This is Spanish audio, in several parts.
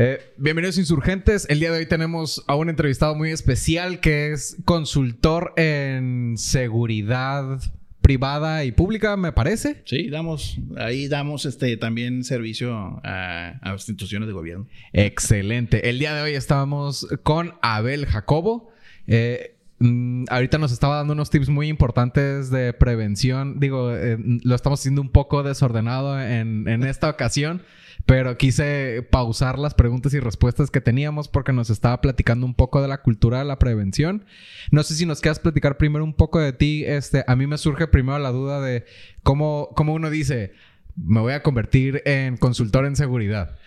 Eh, bienvenidos insurgentes. El día de hoy tenemos a un entrevistado muy especial que es consultor en seguridad privada y pública, me parece. Sí, damos, ahí damos este también servicio a, a instituciones de gobierno. Excelente. El día de hoy estamos con Abel Jacobo. Eh, mm, ahorita nos estaba dando unos tips muy importantes de prevención. Digo, eh, lo estamos haciendo un poco desordenado en, en esta ocasión. Pero quise pausar las preguntas y respuestas que teníamos porque nos estaba platicando un poco de la cultura de la prevención. No sé si nos quieras platicar primero un poco de ti. Este, a mí me surge primero la duda de cómo, cómo uno dice, me voy a convertir en consultor en seguridad.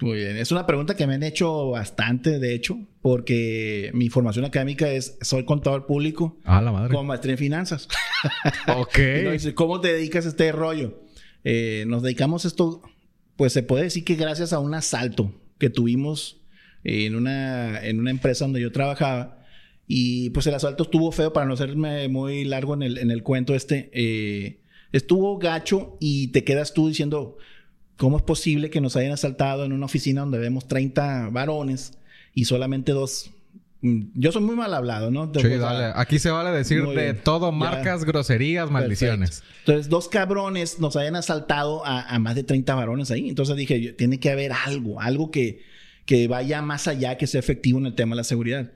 Muy bien, es una pregunta que me han hecho bastante, de hecho, porque mi formación académica es, soy contador público. Ah, la madre. Con maestría en finanzas. ok. ¿Cómo te dedicas a este rollo? Eh, nos dedicamos a esto pues se puede decir que gracias a un asalto que tuvimos en una, en una empresa donde yo trabajaba, y pues el asalto estuvo feo, para no serme muy largo en el, en el cuento este, eh, estuvo gacho y te quedas tú diciendo, ¿cómo es posible que nos hayan asaltado en una oficina donde vemos 30 varones y solamente dos yo soy muy mal hablado, ¿no? sí, dale. Aquí se vale decir de todo, marcas, groserías, maldiciones. Entonces, dos cabrones nos hayan asaltado a, más de 30 varones ahí. Entonces dije, tiene que haber algo, algo que, que vaya más allá, que sea efectivo en el tema de la seguridad.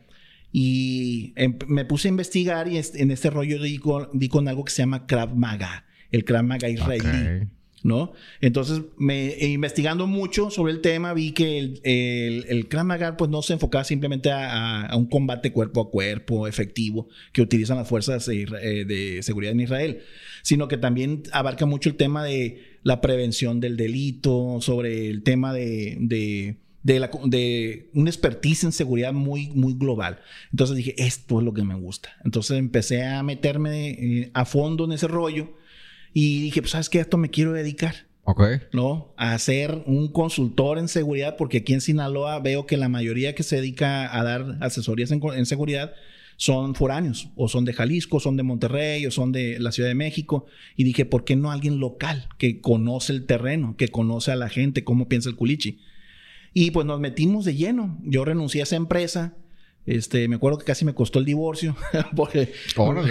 Y em, me puse a investigar y en este rollo di con, di con algo que se llama Krav Maga, el Krav Maga israelí. ¿No? Entonces, me, e investigando mucho sobre el tema, vi que el, el, el pues no se enfocaba simplemente a, un combate cuerpo a cuerpo efectivo que utilizan las fuerzas de, eh, seguridad en Israel, sino que también abarca mucho el tema de la prevención del delito, sobre el tema de, de de, la, de un expertise en seguridad muy, muy global. Entonces dije, esto es lo que me gusta. Entonces empecé a meterme eh, a fondo en ese rollo y dije, pues, ¿sabes qué? A esto me quiero dedicar. Ok. ¿No? A ser un consultor en seguridad, porque aquí en Sinaloa veo que la mayoría que se dedica a dar asesorías en, seguridad son foráneos, o son de Jalisco, son de Monterrey, o son de la Ciudad de México. Y dije, ¿por qué no alguien local que conoce el terreno, que conoce a la gente, cómo piensa el culichi? Y pues nos metimos de lleno. Yo renuncié a esa empresa este, me acuerdo que casi me costó el divorcio porque,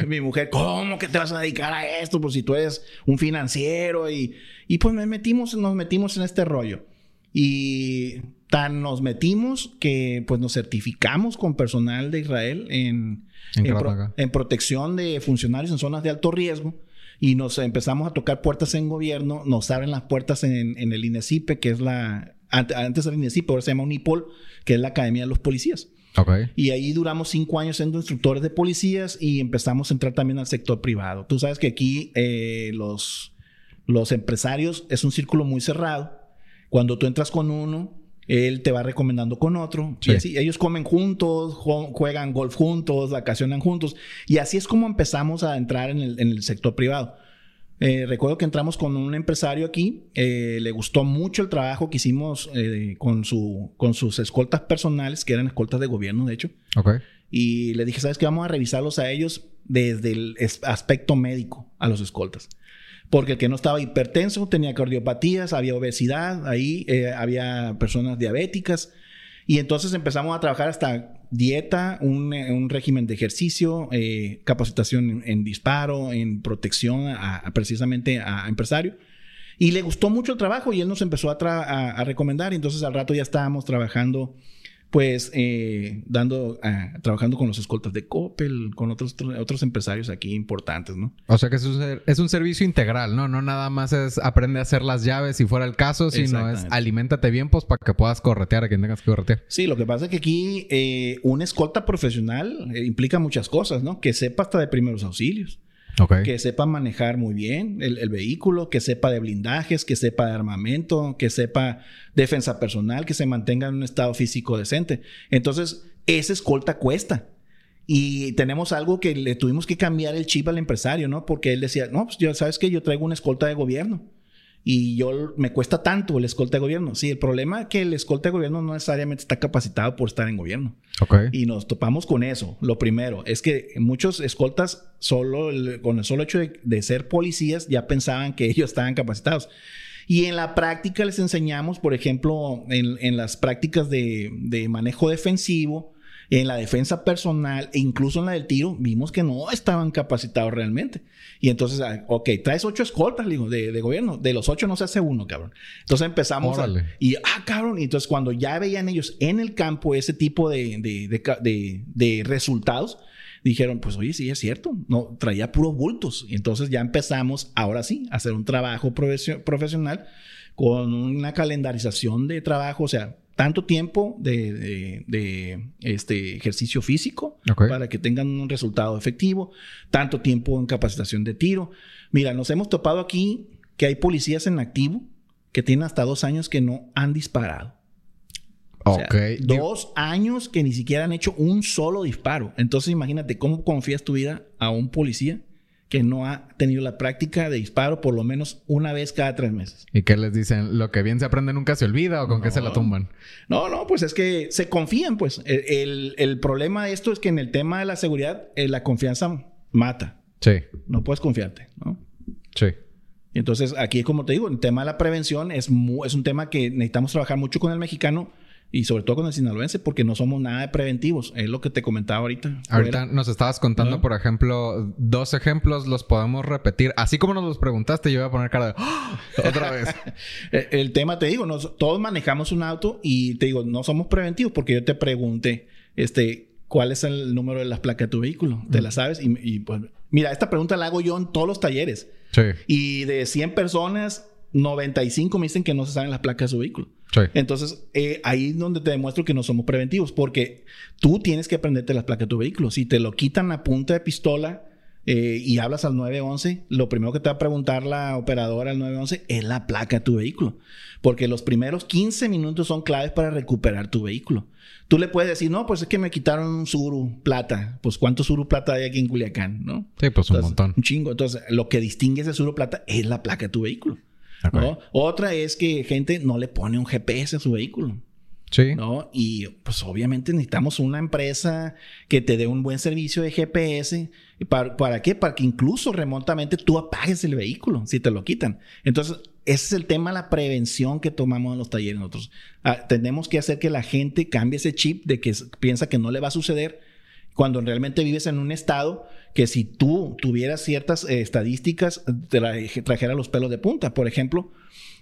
mi mujer, ¿cómo que te vas a dedicar a esto? Pues si tú eres un financiero y, y pues me metimos, nos metimos en este rollo. Y tan nos metimos que pues nos certificamos con personal de Israel en, en, protección de funcionarios en zonas de alto riesgo y nos empezamos a tocar puertas en gobierno, nos abren las puertas en, en el INESIPE, que es la, antes era INESIPE, ahora se llama UNIPOL, que es la Academia de los Policías. Y ahí duramos cinco años siendo instructores de policías y empezamos a entrar también al sector privado. Tú sabes que aquí eh, los, los empresarios es un círculo muy cerrado. Cuando tú entras con uno, él te va recomendando con otro. Y así, ellos comen juntos, juegan golf juntos, vacacionan juntos. Y así es como empezamos a entrar en el, en el sector privado. Eh, recuerdo que entramos con un empresario aquí, eh, le gustó mucho el trabajo que hicimos eh, con, su, con sus escoltas personales, que eran escoltas de gobierno, de hecho. Y le dije, ¿sabes qué? Vamos a revisarlos a ellos desde el aspecto médico, a los escoltas. Porque el que no estaba hipertenso tenía cardiopatías, había obesidad, ahí había personas diabéticas. Y entonces empezamos a trabajar hasta dieta, un, un régimen de ejercicio, eh, capacitación en, disparo, en protección a, precisamente a, empresario. Y le gustó mucho el trabajo y él nos empezó a, a, recomendar. Entonces al rato ya estábamos trabajando pues eh, dando, ah, trabajando con los escoltas de Coppel, con otros, otros empresarios aquí importantes, ¿no? O sea que es un, es un servicio integral, ¿no? No nada más es aprende a hacer las llaves si fuera el caso, sino es aliméntate bien, pues para que puedas corretear a quien tengas que corretear. Sí, lo que pasa es que aquí eh, una escolta profesional eh, implica muchas cosas, ¿no? Que sepa hasta de primeros auxilios que sepa manejar muy bien el, vehículo, que sepa de blindajes, que sepa de armamento, que sepa defensa personal, que se mantenga en un estado físico decente. Entonces, esa escolta cuesta. Y tenemos algo que le tuvimos que cambiar el chip al empresario, ¿no? Porque él decía, no, pues ya sabes que yo traigo una escolta de gobierno y yo me cuesta tanto el escolta de gobierno. Sí, el problema es que el escolta de gobierno no necesariamente está capacitado por estar en gobierno. Okay. Y nos topamos con eso. Lo primero es que muchos escoltas solo con el solo hecho de, ser policías ya pensaban que ellos estaban capacitados. Y en la práctica les enseñamos, por ejemplo, en, en las prácticas de, de manejo defensivo, en la defensa personal e incluso en la del tiro, vimos que no estaban capacitados realmente. Y entonces, ah, ok, traes ocho escoltas, digo, de, de, gobierno. De los ocho no se hace uno, cabrón. Entonces empezamos a, Y, ah, cabrón. Y entonces cuando ya veían ellos en el campo ese tipo de, de, de resultados, dijeron, pues oye, sí es cierto, no, traía puros bultos. Y entonces ya empezamos, ahora sí, a hacer un trabajo profesional con una calendarización de trabajo, o sea, tanto tiempo de, este ejercicio físico para que tengan un resultado efectivo, tanto tiempo en capacitación de tiro. Mira, nos hemos topado aquí que hay policías en activo que tienen hasta dos años que no han disparado. dos años que ni siquiera han hecho un solo disparo. Entonces imagínate cómo confías tu vida a un policía que no ha tenido la práctica de disparo por lo menos una vez cada tres meses. ¿Y qué les dicen? ¿Lo que bien se aprende nunca se olvida o con qué se la tumban? No, no, pues es que se confían, pues. El, problema de esto es que en el tema de la seguridad, eh, la confianza mata. Sí. No puedes confiarte, ¿no? Sí. Entonces, aquí, como te digo, el tema de la prevención es, es un tema que necesitamos trabajar mucho con el mexicano y sobre todo con el sinaloense porque no somos nada de preventivos. Es lo que te comentaba ahorita. Ahorita nos estabas contando, por ejemplo, dos ejemplos, los podemos repetir. Así como nos los preguntaste, yo voy a poner cara de ¡Ah! otra vez. el tema, te digo, nos, todos manejamos un auto y te digo, no somos preventivos porque yo te pregunté, este, ¿cuál es el número de las placas de tu vehículo? ¿Te la sabes? Y, y, pues, mira, esta pregunta la hago yo en todos los talleres. Sí. Y de 100 personas, 95 me dicen que no se saben las placas de su vehículo. Entonces, eh, ahí es donde te demuestro que no somos preventivos, porque tú tienes que aprenderte las placas de tu vehículo. Si te lo quitan a punta de pistola eh, y hablas al 911, lo primero que te va a preguntar la operadora al 911 es la placa de tu vehículo, porque los primeros 15 minutos son claves para recuperar tu vehículo. Tú le puedes decir, no, pues es que me quitaron un Suru plata. Pues ¿cuánto Suru plata hay aquí en Culiacán? ¿no? Sí, pues un montón. Un chingo. Entonces, lo que distingue ese Suru plata es la placa de tu vehículo. Otra es que gente no le pone un GPS a su vehículo. Sí. ¿no? Y pues obviamente necesitamos una empresa que te dé un buen servicio de GPS. ¿Para, ¿Para qué? Para que incluso remotamente tú apagues el vehículo si te lo quitan. Entonces, ese es el tema, la prevención que tomamos en los talleres nosotros. Ah, tenemos que hacer que la gente cambie ese chip de que piensa que no le va a suceder cuando realmente vives en un estado que si tú tuvieras ciertas eh, estadísticas, te trajera los pelos de punta. Por ejemplo,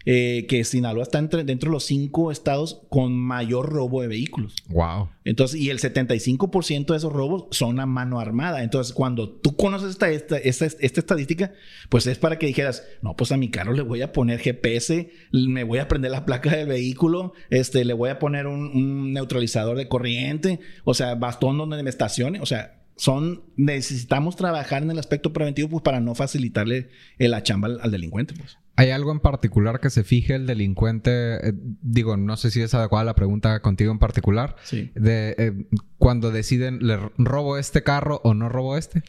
eh, que Sinaloa está entre, dentro de los cinco estados con mayor robo de vehículos. Wow. Entonces, y el 75% de esos robos son a mano armada. Entonces, cuando tú conoces esta, esta, esta, estadística, pues es para que dijeras, no, pues a mi carro le voy a poner GPS, me voy a prender la placa del vehículo, este, le voy a poner un, un neutralizador de corriente, o sea, bastón donde me estacione, o sea, son necesitamos trabajar en el aspecto preventivo pues para no facilitarle la chamba al, delincuente pues. ¿Hay algo en particular que se fije el delincuente? Eh, digo, no sé si es adecuada la pregunta contigo en particular. Sí. De eh, cuando deciden, ¿le robo este carro o no robo este?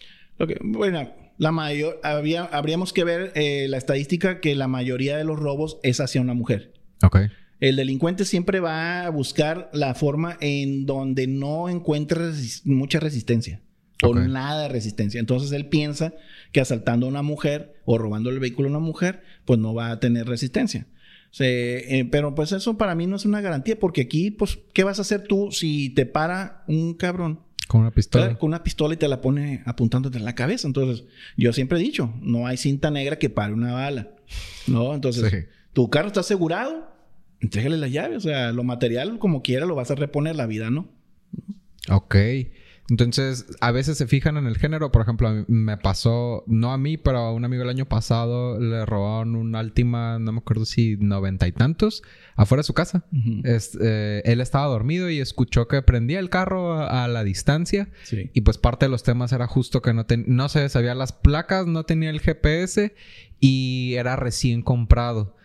bueno, la mayor, había, habríamos que ver eh, la estadística que la mayoría de los robos es hacia una mujer. Ok. El delincuente siempre va a buscar la forma en donde no encuentre mucha resistencia o nada de resistencia. Entonces él piensa que asaltando a una mujer o robando el vehículo a una mujer, pues no va a tener resistencia. Eh, pero pues eso para mí no es una garantía porque aquí, pues, ¿qué vas a hacer tú si te para un cabrón? Con una pistola. Con una pistola y te la pone apuntándote en la cabeza. Entonces, yo siempre he dicho, no hay cinta negra que pare una bala. ¿No? Entonces, tu carro está asegurado, entrégale la llave. O sea, lo material, como quiera, lo vas a reponer, la vida no. Ok. Entonces, a veces se fijan en el género. Por ejemplo, me pasó, no a mí, pero a un amigo el año pasado le robaron un Altima, no me acuerdo si noventa y tantos, afuera de su casa. Eh, él estaba dormido y escuchó que prendía el carro a, la distancia. Y pues parte de los temas era justo que no, no se sabía las placas, no tenía el GPS y era recién comprado.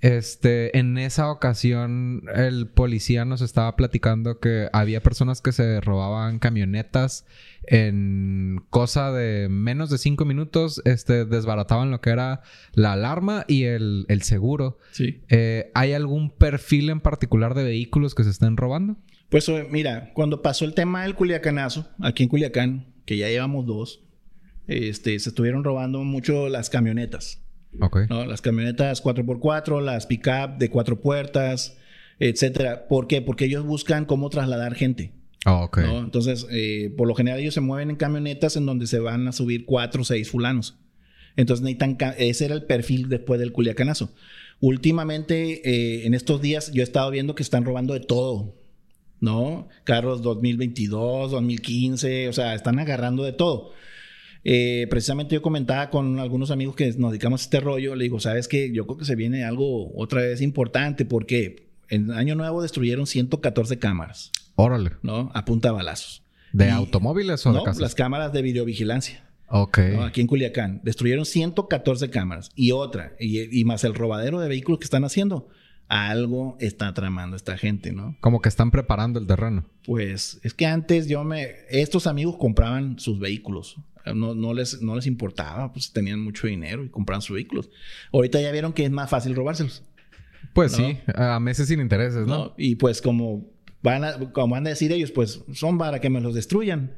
Este, en esa ocasión, el policía nos estaba platicando que había personas que se robaban camionetas en cosa de menos de cinco minutos, este, desbarataban lo que era la alarma y el, seguro. Eh, ¿Hay algún perfil en particular de vehículos que se estén robando? Pues eh, mira, cuando pasó el tema del Culiacanazo, aquí en Culiacán, que ya llevamos dos, este, se estuvieron robando mucho las camionetas. Ok. ¿no? Las camionetas 4x4, las pick-up de cuatro puertas, etcétera. ¿Por qué? Porque ellos buscan cómo trasladar gente. Ah, ok. ¿no? Entonces, eh, por lo general ellos se mueven en camionetas en donde se van a subir cuatro o seis fulanos. Entonces necesitan, ese era el perfil después del culiacanazo. Últimamente, eh, en estos días, yo he estado viendo que están robando de todo, ¿no? Carros 2022, 2015, o sea, están agarrando de todo. Eh, precisamente yo comentaba con algunos amigos que nos dedicamos a este rollo, le digo, ¿sabes qué? Yo creo que se viene algo otra vez importante porque en Año Nuevo destruyeron 114 cámaras, Órale. ¿no? A punta de balazos. ¿De Y- automóviles o de No, casas? las cámaras de videovigilancia. Ok. ¿no? Aquí en Culiacán. Destruyeron 114 cámaras. Y otra, y, y más el robadero de vehículos que están haciendo. Algo está tramando esta gente, ¿no? Como que están preparando el terreno. Pues es que antes yo me... Estos amigos compraban sus vehículos. No, no, les, no les importaba, pues tenían mucho dinero y compraban sus vehículos. Ahorita ya vieron que es más fácil robárselos. Pues No. sí, a meses sin intereses, ¿no? ¿no? Y pues como van, a, como van a decir ellos, pues son para que me los destruyan.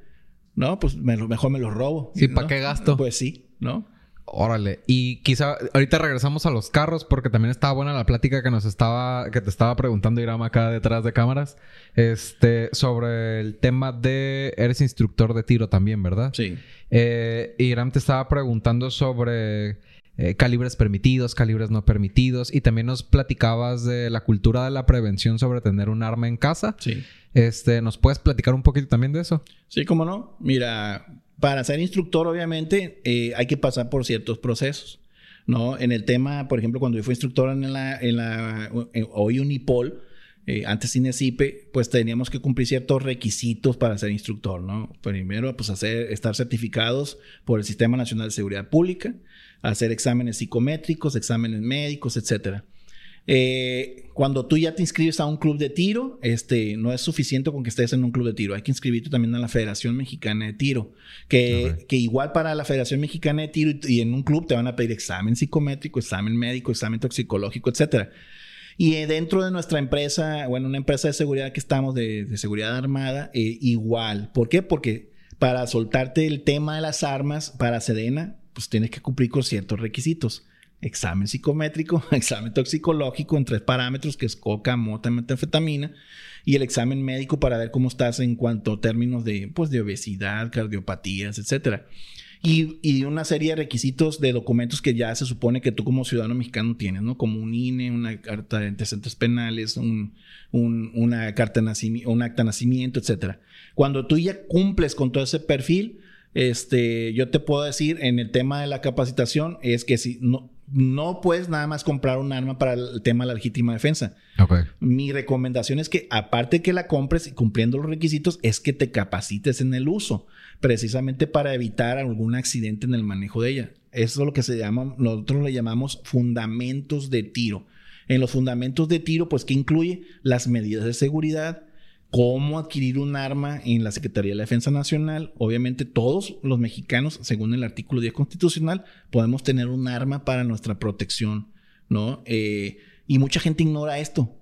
¿No? Pues me lo- mejor me los robo. Sí, ¿no? ¿pa' qué gasto? Pues sí, ¿no? Órale. Y quizá ahorita regresamos a los carros porque también estaba buena la plática que nos estaba, que te estaba preguntando Irama acá detrás de cámaras. Este, sobre el tema de eres instructor de tiro también, ¿verdad? Sí. Eh, Iram te estaba preguntando sobre eh, calibres permitidos, calibres no permitidos, y también nos platicabas de la cultura de la prevención sobre tener un arma en casa. Sí. Este, ¿nos puedes platicar un poquito también de eso? Sí, cómo no. Mira, para ser instructor, obviamente, eh, hay que pasar por ciertos procesos. ¿no? En el tema, por ejemplo, cuando yo fui instructor en la, hoy Unipol, eh, antes INESIPE, pues teníamos que cumplir ciertos requisitos para ser instructor, ¿no? Primero, pues hacer, estar certificados por el Sistema Nacional de Seguridad Pública, hacer exámenes psicométricos, exámenes médicos, etcétera. Eh, cuando tú ya te inscribes a un club de tiro, este, no es suficiente con que estés en un club de tiro. Hay que inscribirte también a la Federación Mexicana de Tiro. Que, Ok. que igual para la Federación Mexicana de Tiro y, y en un club te van a pedir examen psicométrico, examen médico, examen toxicológico, etcétera. Y eh, dentro de nuestra empresa, bueno, una empresa de seguridad que estamos, de, de seguridad armada, eh, igual. ¿Por qué? Porque para soltarte el tema de las armas para Sedena, pues tienes que cumplir con ciertos requisitos. Examen psicométrico, examen toxicológico en tres parámetros, que es coca, mota, metanfetamina, y el examen médico para ver cómo estás en cuanto a términos de, pues, de obesidad, cardiopatías, etcétera. Y, y una serie de requisitos de documentos que ya se supone que tú como ciudadano mexicano tienes, ¿no? Como un INE, una carta de antecedentes penales, un, un- una carta de nacimiento, un acta de nacimiento, etcétera. Cuando tú ya cumples con todo ese perfil, este, yo te puedo decir en el tema de la capacitación es que si no, no puedes nada más comprar un arma para el tema de la legítima defensa. Mi recomendación es que, aparte que la compres y cumpliendo los requisitos, es que te capacites en el uso, precisamente para evitar algún accidente en el manejo de ella. Eso es lo que se llama, nosotros le llamamos fundamentos de tiro. En los fundamentos de tiro, pues, ¿qué incluye? Las medidas de seguridad, cómo adquirir un arma en la Secretaría de la Defensa Nacional. Obviamente todos los mexicanos, según el artículo 10 constitucional, podemos tener un arma para nuestra protección, ¿no? Eh, y mucha gente ignora esto.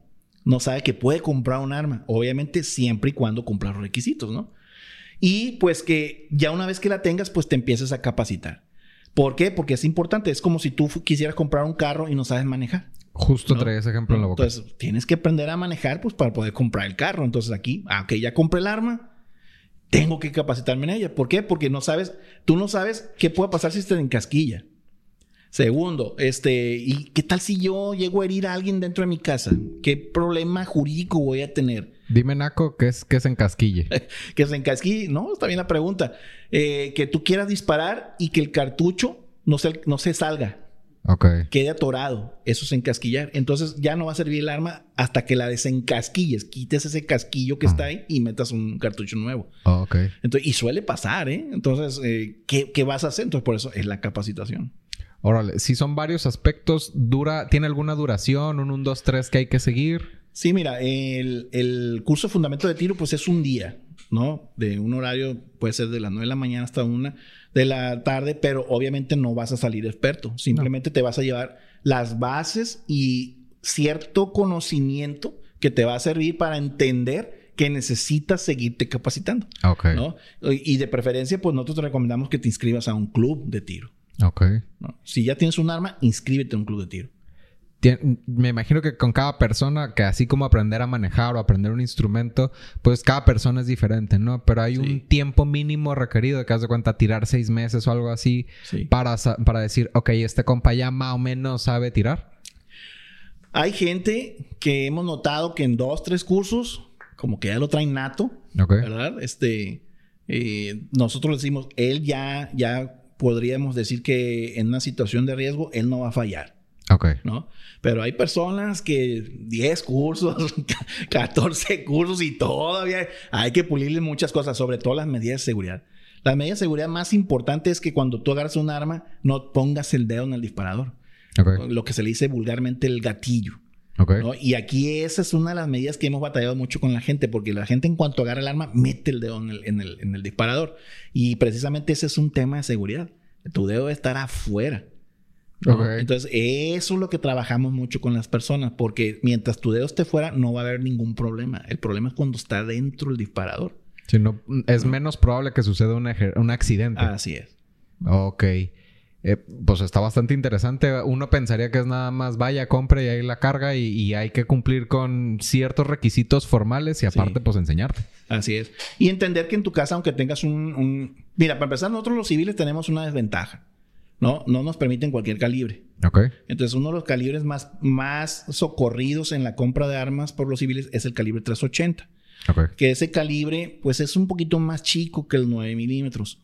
No sabe que puede comprar un arma. Obviamente siempre y cuando cumpla los requisitos, ¿no? Y pues que ya una vez que la tengas, pues te empieces a capacitar. ¿Por qué? Porque es importante. Es como si tú quisieras comprar un carro y no sabes manejar. Justo ¿no? traía ese ejemplo en la boca. Entonces, tienes que aprender a manejar pues para poder comprar el carro. Entonces, aquí, ah, ok, ya compré el arma, tengo que capacitarme en ella. ¿Por qué? Porque no sabes, tú no sabes qué puede pasar si te encasquilla. Segundo, este, ¿y qué tal si yo llego a herir a alguien dentro de mi casa? ¿Qué problema jurídico voy a tener? Dime, Naco, ¿qué es, qué es encasquille? Que se encasquille, no, está bien la pregunta. Eh, que tú quieras disparar y que el cartucho no se, no se salga, Ok. quede atorado. Eso es encasquillar. Entonces ya no va a servir el arma hasta que la desencasquilles. Quites ese casquillo que está ahí y metas un cartucho nuevo. Oh, ok. Entonces, y suele pasar, ¿eh? Entonces, eh, ¿qué, qué vas a hacer? Entonces, por eso es la capacitación. Órale, si son varios aspectos, dura, ¿tiene alguna duración? ¿Un 1, 2, 3 que hay que seguir? Sí, mira, el, el curso de fundamento de tiro, pues es un día, ¿no? De un horario, puede ser de las 9 de la mañana hasta una de la tarde, pero obviamente no vas a salir experto. Simplemente te vas a llevar las bases y cierto conocimiento que te va a servir para entender que necesitas seguirte capacitando. ¿no? Y de preferencia, pues nosotros te recomendamos que te inscribas a un club de tiro. Si ya tienes un arma, inscríbete en un club de tiro. Me imagino que con cada persona, que así como aprender a manejar o aprender un instrumento, pues cada persona es diferente, ¿no? Pero hay un tiempo mínimo requerido que has de cuenta tirar seis meses o algo así para, para decir, ok, este compa ya más o menos sabe tirar. Hay gente que hemos notado que en dos, tres cursos, como que ya lo traen nato, ¿verdad? Este, eh, nosotros decimos, él ya, ya podríamos decir que en una situación de riesgo, él no va a fallar. Ok. ¿No? Pero hay personas que 10 cursos, 14 cursos y todavía hay que pulirle muchas cosas, sobre todo las medidas de seguridad. La medida de seguridad más importante es que cuando tú agarras un arma, no pongas el dedo en el disparador. Lo que se le dice vulgarmente el gatillo. Y aquí esa es una de las medidas que hemos batallado mucho con la gente, porque la gente en cuanto agarra el arma, mete el dedo en el, disparador. Y precisamente ese es un tema de seguridad. Tu dedo debe estar Entonces, eso es lo que trabajamos mucho con las personas, porque mientras tu dedo esté fuera, no va a haber ningún problema. El problema es cuando está dentro el disparador. Si no, es menos probable que suceda un, un accidente. Así es. Ok. Eh, pues está bastante interesante. Uno pensaría que es nada más vaya, compre y ahí la carga y, hay que cumplir con ciertos requisitos formales y aparte pues enseñarte. Así es. Y entender que en tu casa, aunque tengas un, Mira, para empezar, nosotros los civiles tenemos una desventaja. ¿No? No nos permiten cualquier calibre. Ok. Entonces, uno de los calibres más, más socorridos en la compra de armas por los civiles es el calibre 380. Okay. Que ese calibre, pues es un poquito más chico que el 9 milímetros.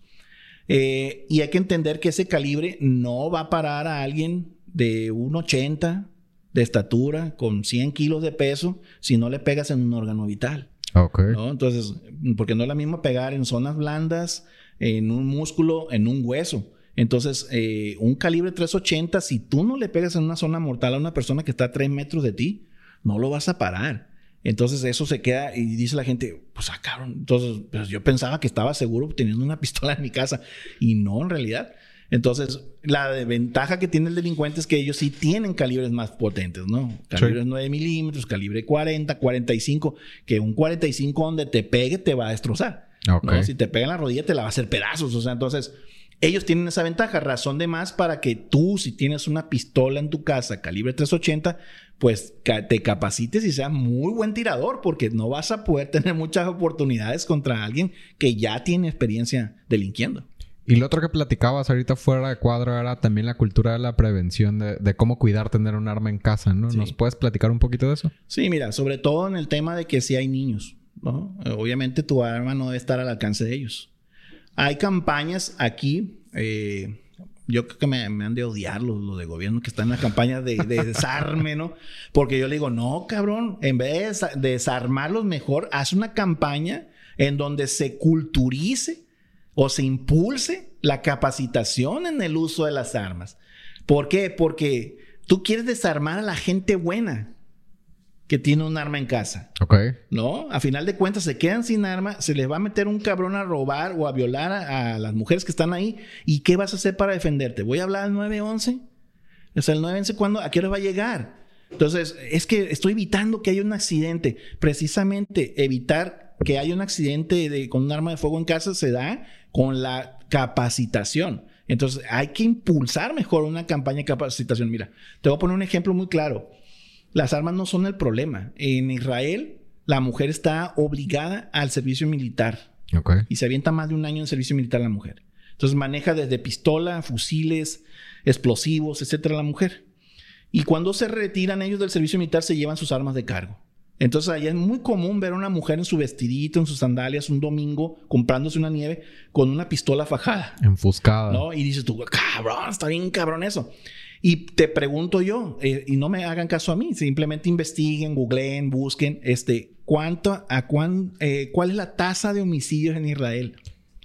Eh, y hay que entender que ese calibre no va a parar a alguien de 1,80 de estatura con 100 kilos de peso si no le pegas en un órgano vital. Ok. Entonces, porque no es la misma pegar en zonas blandas, en un músculo, en un hueso. Entonces, eh, un calibre 380, si tú no le pegas en una zona mortal a una persona que está a 3 metros de ti, no lo vas a parar. Entonces eso se queda y dice la gente, pues ah, cabrón. Entonces, pues yo pensaba que estaba seguro teniendo una pistola en mi casa y no en realidad. Entonces, la ventaja que tiene el delincuente es que ellos sí tienen calibres más potentes, ¿no? Calibres 9 milímetros, calibre 40, 45, que un 45 donde te pegue te va a destrozar. Si te pega en la rodilla te la va a hacer pedazos. O sea, entonces, ellos tienen esa ventaja, razón de más para que tú, si tienes una pistola en tu casa, calibre 380, pues te capacites y seas muy buen tirador, porque no vas a poder tener muchas oportunidades contra alguien que ya tiene experiencia delinquiendo. Y lo otro que platicabas ahorita fuera de cuadro era también la cultura de la prevención, de, cómo cuidar tener un arma en casa, ¿no? ¿Nos puedes platicar un poquito de eso? Sí, mira, sobre todo en el tema de que si hay niños, ¿no? Obviamente tu arma no debe estar al alcance de ellos. Hay campañas aquí, eh, yo creo que me, han de odiar los, de gobierno que están en la campaña de, desarme, ¿no? Porque yo le digo, no, cabrón, en vez de desarmarlos mejor, haz una campaña en donde se culturice o se impulse la capacitación en el uso de las armas. ¿Por qué? Porque tú quieres desarmar a la gente buena que tiene un arma en casa. Ok. ¿No? A final de cuentas se quedan sin arma, se les va a meter un cabrón a robar o a violar a, las mujeres que están ahí. ¿Y qué vas a hacer para defenderte? ¿Voy a hablar al 911? O sea, el 911, ¿cuándo? ¿A qué hora va a llegar? Entonces, es que estoy evitando que haya un accidente. Precisamente evitar que haya un accidente de, con un arma de fuego en casa se da con la capacitación. Entonces, hay que impulsar mejor una campaña de capacitación. Mira, te voy a poner un ejemplo muy claro. Las armas no son el problema. En Israel, la mujer está obligada al servicio militar. Y se avienta más de un año en servicio militar la mujer. Entonces maneja desde pistola, fusiles, explosivos, etcétera, la mujer. Y cuando se retiran ellos del servicio militar, se llevan sus armas de cargo. Entonces allá es muy común ver a una mujer en su vestidito, en sus sandalias, un domingo, comprándose una nieve con una pistola fajada. Enfuscada. ¿No? Y dices tú, cabrón, está bien cabrón eso. Y te pregunto yo, eh, y no me hagan caso a mí, simplemente investiguen, googleen, busquen, este, ¿cuánto, a cuán, eh, cuál es la tasa de homicidios en Israel?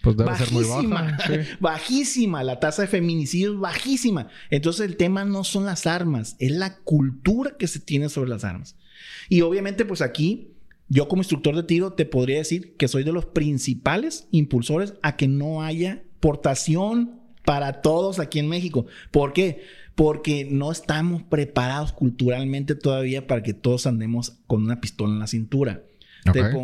Pues debe ser muy baja. Bajísima. La tasa de feminicidios bajísima. Entonces el tema no son las armas, es la cultura que se tiene sobre las armas. Y obviamente, pues aquí, yo como instructor de tiro te podría decir que soy de los principales impulsores a que no haya portación para todos aquí en México. ¿Por qué? Porque no estamos preparados culturalmente todavía para que todos andemos con una pistola en la cintura.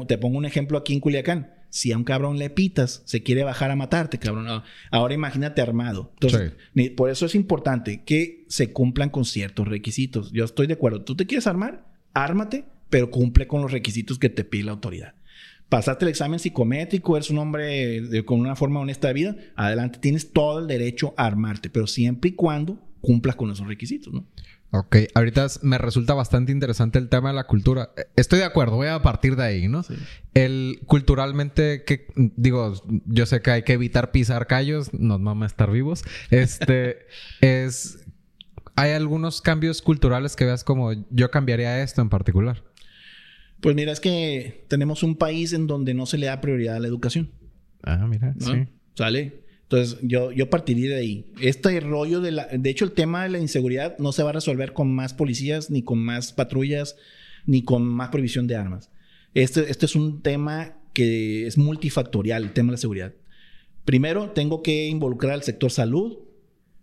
Te, pongo, un ejemplo aquí en Culiacán. Si a un cabrón le pitas, se quiere bajar a matarte, cabrón. No. Ahora imagínate armado. Entonces, ni- por eso es importante que se cumplan con ciertos requisitos. Yo estoy de acuerdo. Tú te quieres armar, ármate, pero cumple con los requisitos que te pide la autoridad. Pasaste el examen psicométrico, eres un hombre de- con una forma honesta de vida, adelante, tienes todo el derecho a armarte, pero siempre y cuando cumplas con esos requisitos, ¿no? Ok, ahorita me resulta bastante interesante el tema de la cultura. Eh, Estoy de acuerdo, voy a partir de ahí, ¿no? Sí. El culturalmente, que digo, yo sé que hay que evitar pisar callos, nos mama estar vivos. Este es. ¿Hay algunos cambios culturales que veas como yo cambiaría esto en particular? Pues mira, es que tenemos un país en donde no se le da prioridad a la educación. Ah, mira, ¿no? sí. ¿Sale? Entonces, yo, yo partiría de ahí. Este rollo de la... De hecho, el tema de la inseguridad no se va a resolver con más policías, ni con más patrullas, ni con más prohibición de armas. Este, este es un tema que es multifactorial, el tema de la seguridad. Primero, tengo que involucrar al sector salud.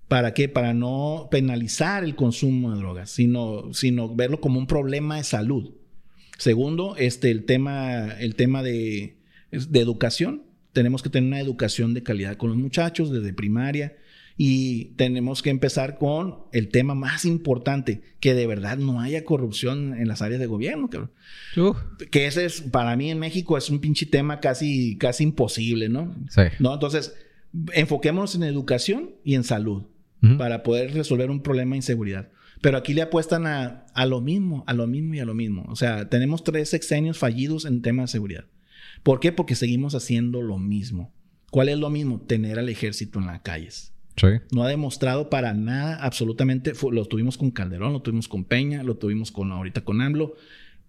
¿Para qué? Para no penalizar el consumo de drogas, sino, sino verlo como un problema de salud. Segundo, este, el tema, el tema de, de educación. Tenemos que tener una educación de calidad con los muchachos desde primaria y tenemos que empezar con el tema más importante, que de verdad no haya corrupción en las áreas de gobierno, cabrón. Uf, Que ese es, para mí en México es un pinche tema casi, casi imposible, ¿no? sí. ¿No? Entonces, enfoquémonos en educación y en salud Ujú. para poder resolver un problema de inseguridad. Pero aquí le apuestan a, a lo mismo, a lo mismo y a lo mismo. O sea, tenemos tres sexenios fallidos en tema de seguridad. ¿Por qué? Porque seguimos haciendo lo mismo. ¿Cuál es lo mismo? Tener al ejército en las calles. Sí. No ha demostrado para nada, absolutamente. Lo tuvimos con Calderón, lo tuvimos con Peña, lo tuvimos con ahorita con AMLO.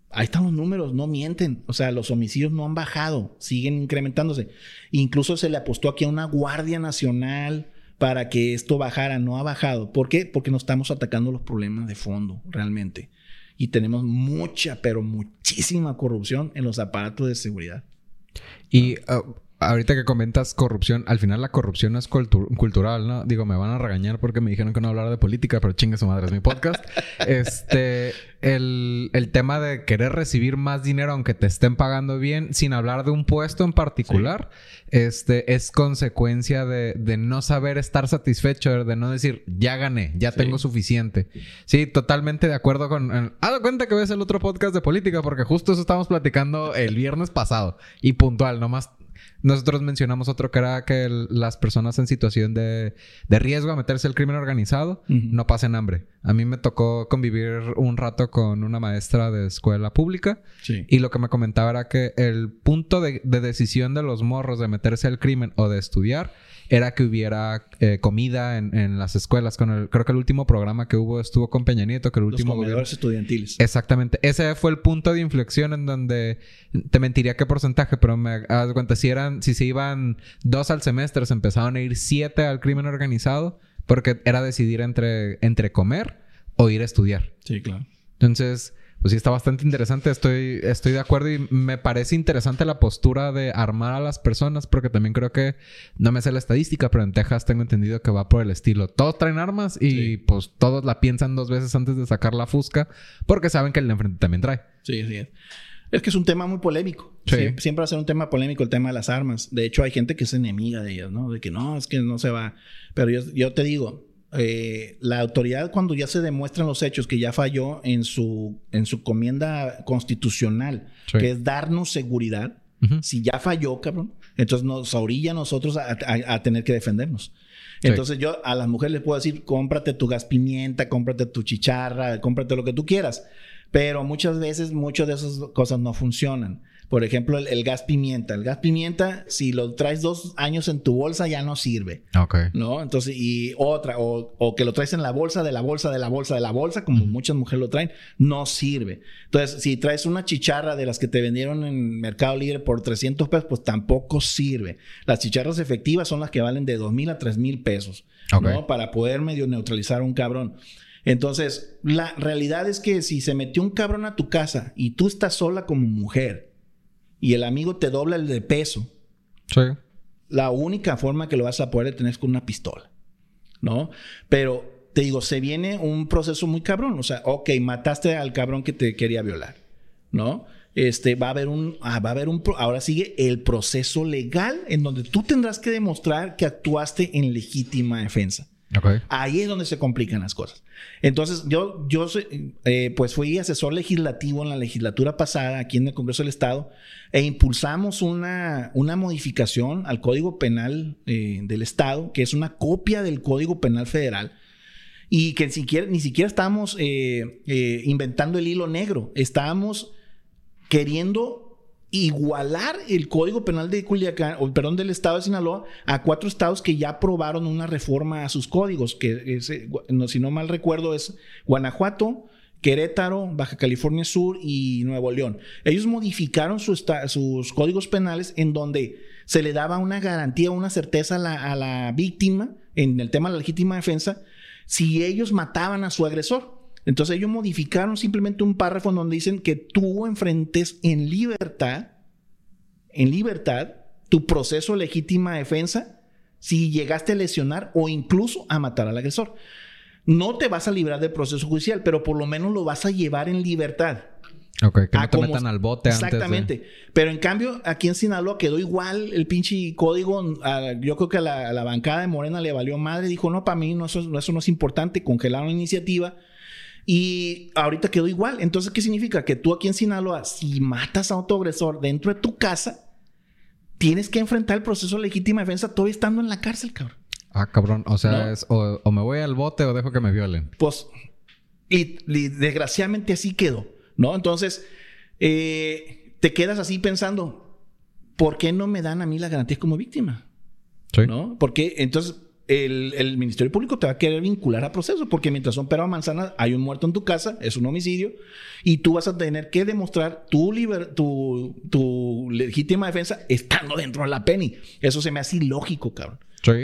Ahí están los números, no mienten. O sea, los homicidios no han bajado, siguen incrementándose. Incluso se le apostó aquí a una Guardia Nacional para que esto bajara, no ha bajado. ¿Por qué? Porque no estamos atacando los problemas de fondo, realmente. Y tenemos mucha, pero muchísima corrupción en los aparatos de seguridad. Y ah, ahorita que comentas corrupción, al final la corrupción es cultu- cultural, ¿no? Digo, me van a regañar porque me dijeron que no hablara de política, pero chingue su madre, es mi podcast. este, el, el tema de querer recibir más dinero aunque te estén pagando bien, sin hablar de un puesto en particular, este, es consecuencia de, de no saber estar satisfecho, de no decir, ya gané, ya Sí. tengo suficiente. Sí, totalmente de acuerdo con... en- Haz de cuenta que ves el otro podcast de política porque justo eso estábamos platicando el viernes pasado y puntual, nomás nosotros mencionamos otro que era que el- las personas en situación de, de riesgo a meterse al crimen organizado no pasen hambre. A mí me tocó convivir un rato con una maestra de escuela pública Sí. y lo que me comentaba era que el punto de, de decisión de los morros de meterse al crimen o de estudiar era que hubiera eh, comida en, en las escuelas. Con el, creo que el último programa que hubo estuvo con Peña Nieto, que el Los último gobierno- estudiantiles. Exactamente. Ese fue el punto de inflexión en donde te mentiría qué porcentaje, pero me das cuenta, si eran, si se iban dos al semestre, se empezaron a ir siete al crimen organizado, porque era decidir entre, entre comer o ir a estudiar. Sí, claro. Entonces, pues sí está bastante interesante. Estoy, estoy de acuerdo y me parece interesante la postura de armar a las personas, porque también creo que no me sé la estadística, pero en Texas tengo entendido que va por el estilo. Todos traen armas y Sí. pues todos la piensan dos veces antes de sacar la fusca, porque saben que el de enfrente también trae. Sí, sí. Es. Es que es un tema muy polémico. Sí. Sie- Siempre va a ser un tema polémico el tema de las armas. De hecho, hay gente que es enemiga de ellas, ¿no? De que no, es que no se va. Pero yo, yo te digo, eh, la autoridad cuando ya se demuestran los hechos que ya falló en su, en su comienda constitucional, Sí. que es darnos seguridad, si ya falló, cabrón, entonces nos orilla a nosotros a, a- a tener que defendernos. Entonces yo a las mujeres les puedo decir, cómprate tu gas pimienta, cómprate tu chicharra, cómprate lo que tú quieras. Pero muchas veces muchas de esas cosas no funcionan. Por ejemplo, el, el gas pimienta. El gas pimienta, si lo traes dos años en tu bolsa, ya no sirve. Ok. ¿No? Entonces, y otra, o, o que lo traes en la bolsa, de la bolsa, de la bolsa, de la bolsa, como muchas mujeres lo traen, no sirve. Entonces, si traes una chicharra de las que te vendieron en Mercado Libre por 300 pesos, pues tampoco sirve. Las chicharras efectivas son las que valen de 2 mil a 3 mil pesos, Ok. ¿no? Para poder medio neutralizar a un cabrón. Entonces, la realidad es que si se metió un cabrón a tu casa y tú estás sola como mujer y el amigo te dobla el de peso, Sí. la única forma que lo vas a poder detener es con una pistola, ¿no? Pero te digo, se viene un proceso muy cabrón. O sea, ok, mataste al cabrón que te quería violar, ¿no? este, va a haber un, ah, va a haber un, ahora sigue el proceso legal en donde tú tendrás que demostrar que actuaste en legítima defensa. Ahí es donde se complican las cosas. Entonces, yo, yo eh, pues fui asesor legislativo en la legislatura pasada aquí en el Congreso del Estado e impulsamos una, una modificación al Código Penal eh, del Estado, que es una copia del Código Penal Federal, y que ni siquiera, ni siquiera estábamos eh, inventando el hilo negro, estábamos queriendo igualar el Código Penal de Culiacán, o perdón, del Estado de Sinaloa a cuatro estados que ya aprobaron una reforma a sus códigos, que si no mal recuerdo es Guanajuato, Querétaro, Baja California Sur y Nuevo León. Ellos modificaron sus códigos penales en donde se le daba una garantía, una certeza a la víctima en el tema de la legítima defensa si ellos mataban a su agresor. Entonces ellos modificaron simplemente un párrafo en donde dicen que tú enfrentes en libertad, en libertad, tu proceso de legítima defensa si llegaste a lesionar o incluso a matar al agresor. No te vas a librar del proceso judicial, pero por lo menos lo vas a llevar en libertad. Ok, que no te metan al bote Exactamente. Antes Pero en cambio, aquí en Sinaloa quedó igual el pinche código. yo creo que a la, bancada de Morena le valió madre. Dijo, no, para mí no, eso, eso no es importante. Congelaron la iniciativa y ahorita quedó igual. Entonces, ¿qué significa? Que tú aquí en Sinaloa, si matas a otro agresor dentro de tu casa, tienes que enfrentar el proceso de legítima defensa todavía estando en la cárcel, cabrón. Ah, cabrón. O sea, es, o, me voy al bote o dejo que me violen. Pues, y, desgraciadamente así quedó, ¿no? Entonces, eh, te quedas así pensando, ¿por qué no me dan a mí la garantía como víctima? Sí. ¿No? Porque entonces el, Ministerio Público te va a querer vincular a proceso, porque mientras son pero manzana, hay un muerto en tu casa, es un homicidio, y tú vas a tener que demostrar tu, tu, tu legítima defensa estando dentro de la penny. Eso se me hace ilógico, cabrón.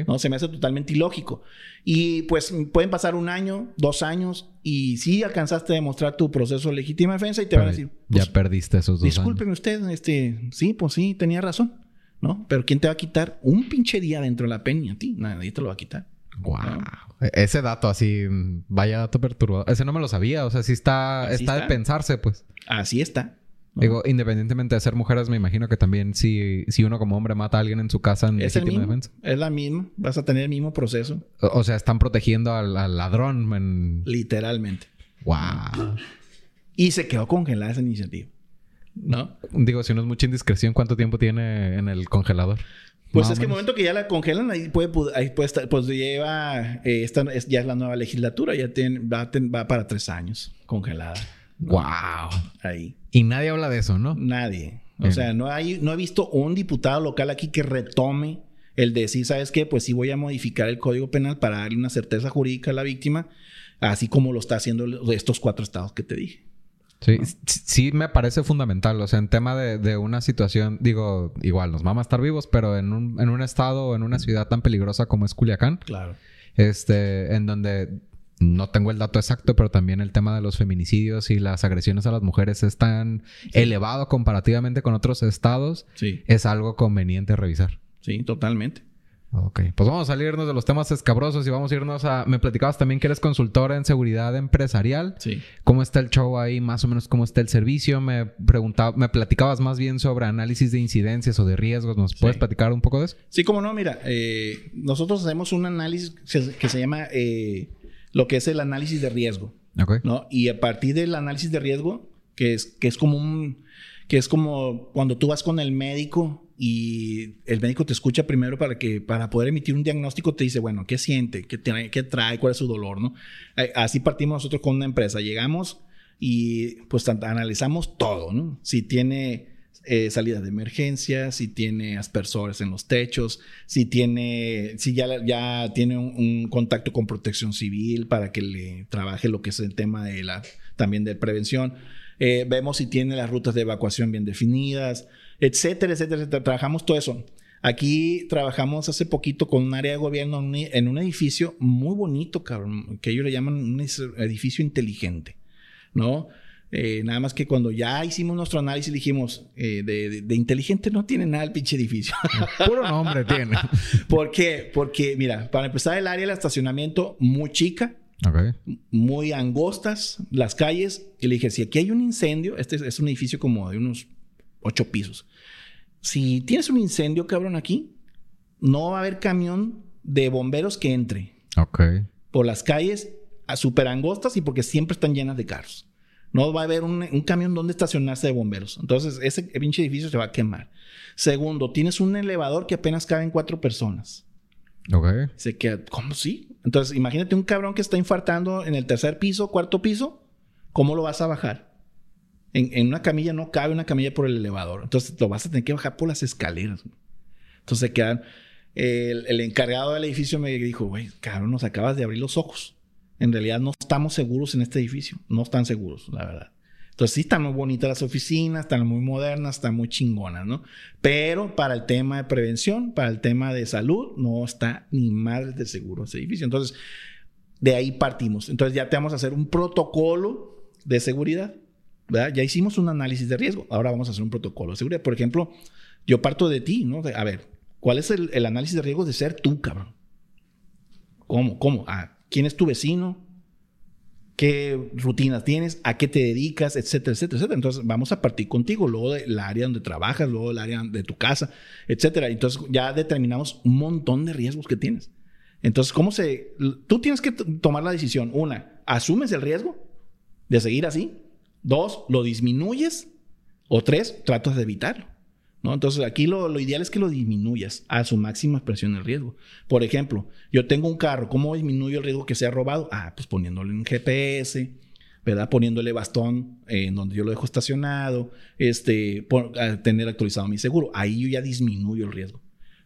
¿no? Se me hace totalmente ilógico. Y pues pueden pasar un año, dos años, y si alcanzaste a demostrar tu proceso de legítima defensa y te van a decir... ya pues, perdiste esos dos Discúlpeme usted, este, sí, pues sí, tenía razón. ¿No? Pero ¿quién te va a quitar un pinche día dentro de la peña? A ti, nadie te lo va a quitar. Wow. Ese dato así, vaya dato perturbador. Ese no me lo sabía. O sea, sí está, está, de pensarse, pues. Así está. Digo, independientemente de ser mujeres, me imagino que también si, si uno como hombre mata a alguien en su casa en es legítima defensa. Es la misma. Vas a tener el mismo proceso. O, sea, están protegiendo al, ladrón. Literalmente. Wow. Y se quedó congelada esa iniciativa. ¿No? Digo, si no es mucha indiscreción, ¿cuánto tiempo tiene en el congelador? Pues es que el momento que ya la congelan, ahí puede, ahí puede estar, pues lleva, eh, esta es, ya es la nueva legislatura, ya tiene, va, va para tres años congelada. Wow. Ahí. Y nadie habla de eso, ¿no? Nadie. O sea, no hay, no he visto un diputado local aquí que retome el decir, ¿sabes qué? Pues sí voy a modificar el código penal para darle una certeza jurídica a la víctima, así como lo está haciendo estos cuatro estados que te dije. Sí, sí me parece fundamental. O sea, en tema de, una situación, digo, igual nos vamos a estar vivos, pero en un, en un estado o en una ciudad tan peligrosa como es Culiacán. Claro. Este, en donde no tengo el dato exacto, pero también el tema de los feminicidios y las agresiones a las mujeres es tan elevado comparativamente con otros estados. Sí. Es algo conveniente revisar. Sí, totalmente. Ok, pues vamos a salirnos de los temas escabrosos y vamos a irnos a... Me platicabas también que eres consultora en seguridad empresarial. Sí. ¿Cómo está el show ahí? Más o menos cómo está el servicio. Me preguntaba, me platicabas más bien sobre análisis de incidencias o de riesgos. ¿Nos puedes platicar un poco de eso? Sí, cómo no. Mira, eh, nosotros hacemos un análisis que se llama eh, lo que es el análisis de riesgo. Ok. ¿no? Y a partir del análisis de riesgo, que es, que es como un... Que es como cuando tú vas con el médico y el médico te escucha primero para que para poder emitir un diagnóstico te dice, bueno, ¿qué siente? ¿Qué, tiene, qué trae? ¿Cuál es su dolor? ¿no? Así partimos nosotros con una empresa. Llegamos y pues analizamos todo, ¿no? Si tiene eh, salida de emergencia, si tiene aspersores en los techos, si tiene, si ya, ya tiene un, contacto con protección civil para que le trabaje lo que es el tema de la, también de prevención. Eh, vemos si tiene las rutas de evacuación bien definidas, etcétera, etcétera, etcétera. Trabajamos todo eso. Aquí trabajamos hace poquito con un área de gobierno en un edificio muy bonito, cabrón, que ellos le llaman un edificio inteligente, ¿no? Eh, nada más que cuando ya hicimos nuestro análisis dijimos, eh, de, inteligente no tiene nada el pinche edificio. Puro nombre tiene. ¿Por qué? Porque, mira, para empezar el área del estacionamiento muy chica, muy angostas las calles. Y le dije, si aquí hay un incendio, este es- es un edificio como de unos ocho pisos. Si tienes un incendio, cabrón, aquí, no va a haber camión de bomberos que entre Ok. por las calles a súper angostas y porque siempre están llenas de carros. No va a haber un, un camión donde estacionarse de bomberos. Entonces, ese pinche edificio se va a quemar. Segundo, tienes un elevador que apenas caben cuatro personas. Ok. Se queda, ¿cómo sí? Entonces, imagínate un cabrón que está infartando en el tercer piso, cuarto piso, ¿cómo lo vas a bajar? En, en una camilla no cabe una camilla por el elevador. Entonces, lo vas a tener que bajar por las escaleras. Entonces, quedan. El, el encargado del edificio me dijo, güey, cabrón, nos acabas de abrir los ojos. En realidad, no estamos seguros en este edificio. No están seguros, la verdad. Entonces, sí, están muy bonitas las oficinas, están muy modernas, están muy chingonas, ¿no? Pero para el tema de prevención, para el tema de salud, no está ni madre de seguro ese edificio. Entonces, de ahí partimos. Entonces, ya te vamos a hacer un protocolo de seguridad, Ya hicimos un análisis de riesgo. Ahora vamos a hacer un protocolo de seguridad. Por ejemplo, yo parto de ti, ¿no? De- a ver, ¿cuál es el, análisis de riesgo de ser tú, cabrón? ¿Cómo? ¿Cómo? Ah, ¿Quién es tu vecino? qué rutinas tienes, a qué te dedicas, etcétera, etcétera, etcétera. Entonces vamos a partir contigo, luego del área donde trabajas, luego del área de tu casa, etcétera. Entonces ya determinamos un montón de riesgos que tienes. Entonces, ¿cómo se...? Tú tienes que tomar la decisión. Una, ¿asumes el riesgo de seguir así? Dos, ¿lo disminuyes? O tres, tratas de evitarlo. ¿no? Entonces, aquí lo, lo ideal es que lo disminuyas a su máxima expresión el riesgo. Por ejemplo, yo tengo un carro, ¿cómo disminuyo el riesgo que sea robado? Ah, pues poniéndole un GPS, ¿verdad? Poniéndole bastón eh, en donde yo lo dejo estacionado, este, por- tener actualizado mi seguro. Ahí yo ya disminuyo el riesgo.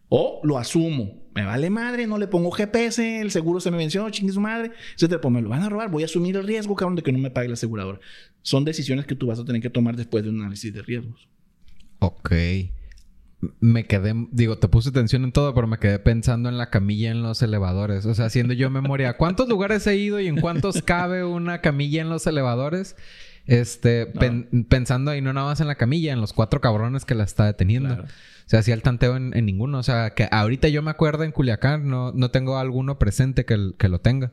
O lo asumo. Me vale madre, no le pongo GPS, el seguro se me venció, chingue su madre, etcétera. Pues me lo van a robar, voy a asumir el riesgo, cabrón, de que no me pague la aseguradora. Son decisiones que tú vas a tener que tomar después de un análisis de riesgos. Ok. Me quedé, digo, te puse atención en todo, pero me quedé pensando en la camilla en los elevadores. O sea, haciendo yo memoria, ¿cuántos lugares he ido y en cuántos cabe una camilla en los elevadores? Este, pen- pensando ahí no nada más en la camilla, en los cuatro cabrones que la está deteniendo. Claro. O sea, hacía el tanteo en, en ninguno. O sea, que ahorita yo me acuerdo en Culiacán, no, no tengo alguno presente que, que lo tenga.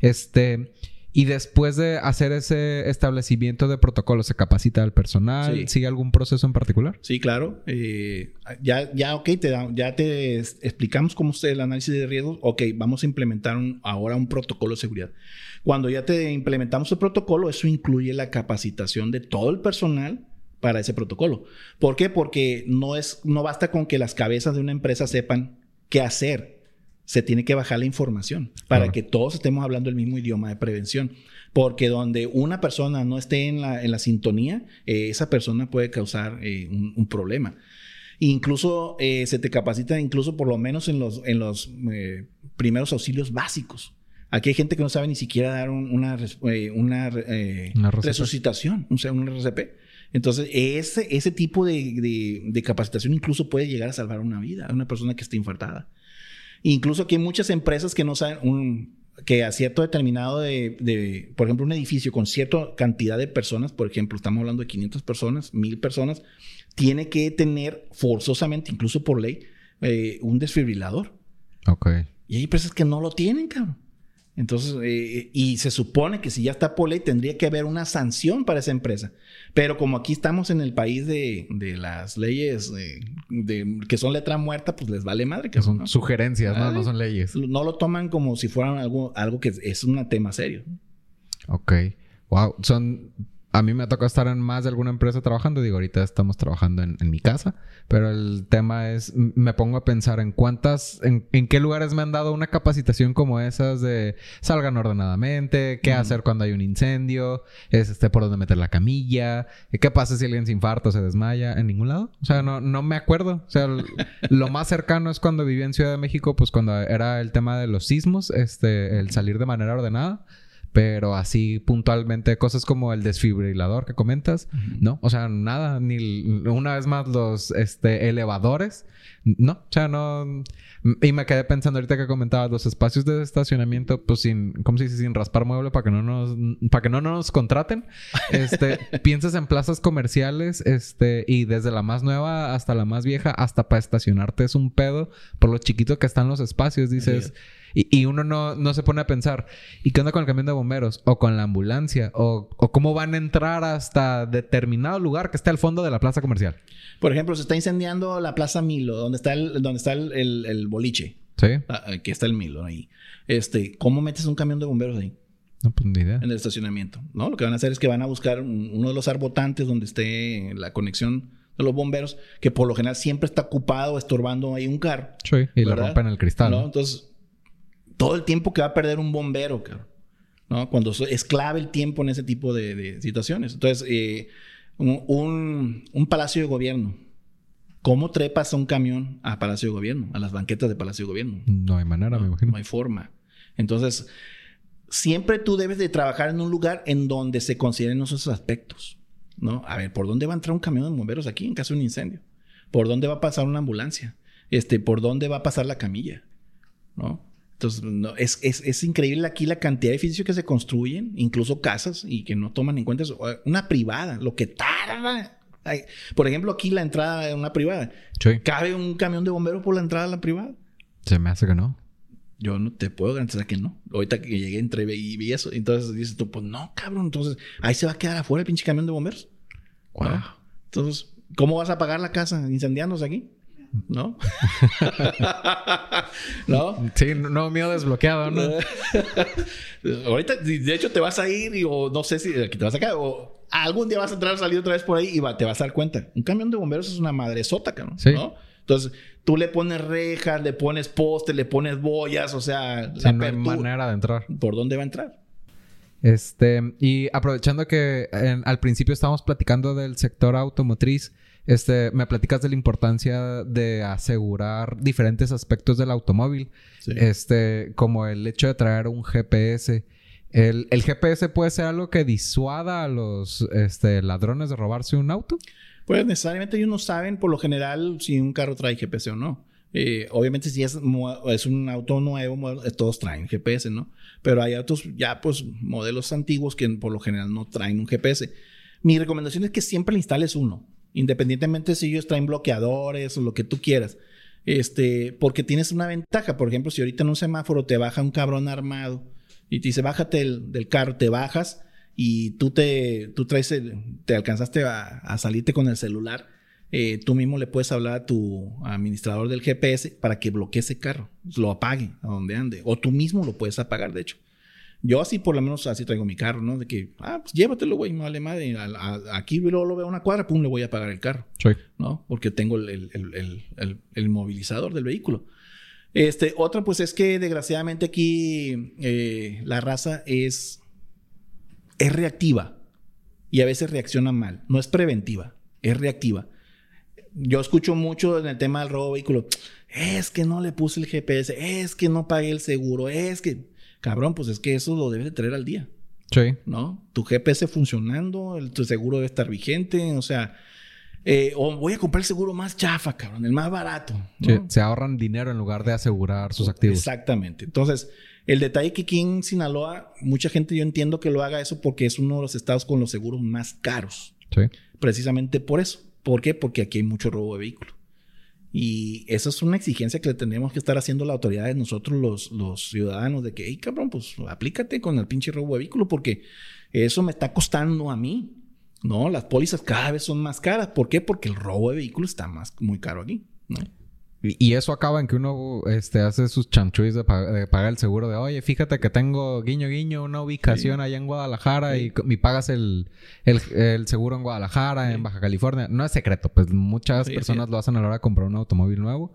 Este, y después de hacer ese establecimiento de protocolo, ¿se capacita al personal? Sí. ¿Sigue algún proceso en particular? Sí, claro. Eh, ya, ya, ok, te da- ya te explicamos cómo es el análisis de riesgos. Ok, vamos a implementar un- ahora un protocolo de seguridad. Cuando ya te implementamos el protocolo, eso incluye la capacitación de todo el personal para ese protocolo. ¿Por qué? Porque no, es, no basta con que las cabezas de una empresa sepan qué hacer. Se tiene que bajar la información para Claro. que todos estemos hablando el mismo idioma de prevención. Porque donde una persona no esté en la, en la sintonía, eh, esa persona puede causar eh, un, un problema. Incluso eh, se te capacita, incluso por lo menos en los, en los eh, primeros auxilios básicos. Aquí hay gente que no sabe ni siquiera dar un- una, eh, una, eh, Una resucitación, o sea, un RCP. Entonces, ese, ese tipo de, de- de capacitación incluso puede llegar a salvar una vida a una persona que esté infartada. Incluso aquí hay muchas empresas que no saben un- que a cierto determinado de, de, por ejemplo, un edificio con cierta cantidad de personas, por ejemplo, estamos hablando de 500 personas, 1000 personas, tiene que tener forzosamente, incluso por ley, eh, un desfibrilador. Ok. Y hay empresas que no lo tienen, cabrón. Entonces, eh, y se supone que si ya está por ley, tendría que haber una sanción para esa empresa. Pero como aquí estamos en el país de, de las leyes de, de- que son letra muerta, pues les vale madre. Que son ¿no? sugerencias, ¿no? No son leyes. No lo toman como si fueran algo, algo que es un tema serio. Ok. Wow. Son... A mí me toca estar en más de alguna empresa trabajando. Digo, ahorita estamos trabajando en, en mi casa. Pero el tema es... Me pongo a pensar en cuántas... En, en qué lugares me han dado una capacitación como esas de... Salgan ordenadamente. ¿Qué hacer cuando hay un incendio? Es este... Por dónde meter la camilla. ¿Qué pasa si alguien se infarta o se desmaya? En ningún lado. O sea, no, no me acuerdo. O sea, lo más cercano es cuando vivía en Ciudad de México. Pues cuando era el tema de los sismos. Este... El salir de manera ordenada. Pero así puntualmente cosas como el desfibrilador que comentas, ¿no? O sea, nada, ni una vez más los este, elevadores, no, o sea, no. Y me quedé pensando ahorita que comentabas los espacios de estacionamiento, pues sin, ¿cómo se dice? Sin raspar mueble para que no nos, para que no nos contraten. Este, piensas en plazas comerciales, este, y desde la más nueva hasta la más vieja, hasta para estacionarte es un pedo por lo chiquito que están los espacios. Dices, Y, y uno no, no, se pone a pensar, ¿y qué onda con el camión de bomberos? ¿O con la ambulancia? ¿O, o cómo van a entrar hasta determinado lugar que está al fondo de la plaza comercial? Por ejemplo, se está incendiando la Plaza Milo, donde está el, donde está el, el, boliche. Sí. Ah, aquí está el Milo ahí. Este, ¿cómo metes un camión de bomberos ahí? No, pues ni idea. En el estacionamiento. ¿No? Lo que van a hacer es que van a buscar uno de los arbotantes donde esté la conexión de los bomberos, que por lo general siempre está ocupado, estorbando ahí un carro. Sí, y lo rompen el cristal. ¿no? Entonces, todo el tiempo que va a perder un bombero, ¿no? Cuando es clave el tiempo en ese tipo de, situaciones. Entonces, eh, un, un, palacio de gobierno. ¿Cómo trepas a un camión a Palacio de Gobierno, a las banquetas de Palacio de Gobierno? No hay manera, me imagino. No hay forma. Entonces, siempre tú debes de trabajar en un lugar en donde se consideren esos aspectos. ¿no? A ver, ¿por dónde va a entrar un camión de bomberos aquí en caso de un incendio? ¿Por dónde va a pasar una ambulancia? Este, ¿Por dónde va a pasar la camilla? ¿No? Entonces, no, es, es, es, increíble aquí la cantidad de edificios que se construyen, incluso casas, y que no toman en cuenta eso. Una privada, lo que tarda. por ejemplo, aquí la entrada de una privada. ¿Cabe un camión de bomberos por la entrada de la privada? Se me hace que no. Yo no te puedo garantizar que no. Ahorita que llegué, entré y vi eso. Entonces dices tú, pues no, cabrón. Entonces, ahí se va a quedar afuera el pinche camión de bomberos. Wow. Entonces, ¿cómo vas a pagar la casa incendiándose aquí? ¿No? ¿No? Sí, no, miedo desbloqueado, ¿no? Ahorita, de hecho, te vas a ir y o no sé si te vas a quedar o algún día vas a entrar a salir otra vez por ahí y te vas a dar cuenta. Un camión de bomberos es una madresota, cabrón. Sí. ¿no? Entonces, tú le pones rejas, le pones postes, le pones boyas, o sea... Sí, no hay manera de entrar. ¿Por dónde va a entrar? Este, y aprovechando que al principio estábamos platicando del sector automotriz, este, me platicas de la importancia de asegurar diferentes aspectos del automóvil. Este, como el hecho de traer un GPS. El, GPS puede ser algo que disuada a los este, ladrones de robarse un auto? Pues necesariamente ellos no saben por lo general si un carro trae GPS o no. Eh, obviamente si es, es, un auto nuevo, todos traen GPS, ¿no? Pero hay autos ya pues modelos antiguos que por lo general no traen un GPS. Mi recomendación es que siempre le instales uno. Independientemente si ellos traen bloqueadores o lo que tú quieras. Este, porque tienes una ventaja. Por ejemplo, si ahorita en un semáforo te baja un cabrón armado y te dice, bájate del, carro, te bajas y tú te, tú traes, te alcanzaste a, salirte con el celular, eh, tú mismo le puedes hablar a tu administrador del GPS para que bloquee ese carro, lo apague a donde ande. O tú mismo lo puedes apagar, de hecho. Yo así por lo menos así traigo mi carro, ¿no? De que, ah, pues llévatelo, güey, me vale madre. aquí luego lo veo a una cuadra, pum, le voy a pagar el carro. Sí. ¿No? Porque tengo el, el, movilizador del vehículo. Este, otra, pues es que desgraciadamente aquí eh, la raza es, es reactiva y a veces reacciona mal. No es preventiva, es reactiva. Yo escucho mucho en el tema del robo de vehículo. Es que no le puse el GPS, es que no pagué el seguro, es que Cabrón, pues es que eso lo debes de traer al día. Sí. ¿No? Tu GPS funcionando, el, tu seguro debe estar vigente, o sea, eh, o voy a comprar el seguro más chafa, cabrón, el más barato. Sí, se ahorran dinero en lugar de asegurar sus activos. Exactamente. Entonces, el detalle que aquí en Sinaloa, mucha gente yo entiendo que lo haga eso porque es uno de los estados con los seguros más caros. Sí. Precisamente por eso. ¿Por qué? Porque aquí hay mucho robo de vehículos. Y esa es una exigencia que le tendríamos que estar haciendo la autoridad de nosotros, los, los ciudadanos, de que, hey, cabrón, pues aplícate con el pinche robo de vehículo, porque eso me está costando a mí. No, las pólizas cada vez son más caras. ¿Por qué? Porque el robo de vehículo está más, muy caro aquí. ¿no? Y eso acaba en que uno este, hace sus chanchuis de, pagar el seguro de, oye, fíjate que tengo guiño guiño una ubicación allá en Guadalajara y, y, pagas el, el, seguro en Guadalajara, en Baja California. No es secreto, pues muchas personas lo hacen a la hora de comprar un automóvil nuevo.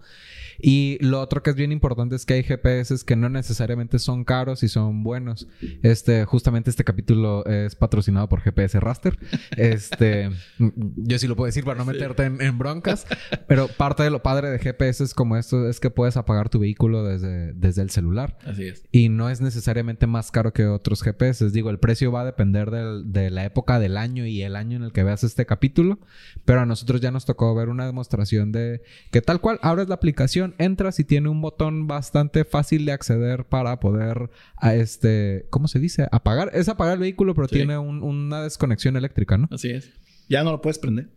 Y lo otro que es bien importante es que hay GPS que no necesariamente son caros y son buenos. Este, justamente este capítulo es patrocinado por GPS Raster. Este, yo sí lo puedo decir para no meterte en, broncas, pero parte de lo padre de GPS es como esto es que puedes apagar tu vehículo desde, desde el celular. Así es. Y no es necesariamente más caro que otros GPS. Digo, el precio va a depender de la época del año y el año en el que veas este capítulo, pero a nosotros ya nos tocó ver una demostración de que tal cual abres la aplicación entras y tiene un botón bastante fácil de acceder para poder a este, ¿cómo se dice? Apagar. Es apagar el vehículo, pero tiene una desconexión eléctrica, ¿no? Así es. Ya no lo puedes prender.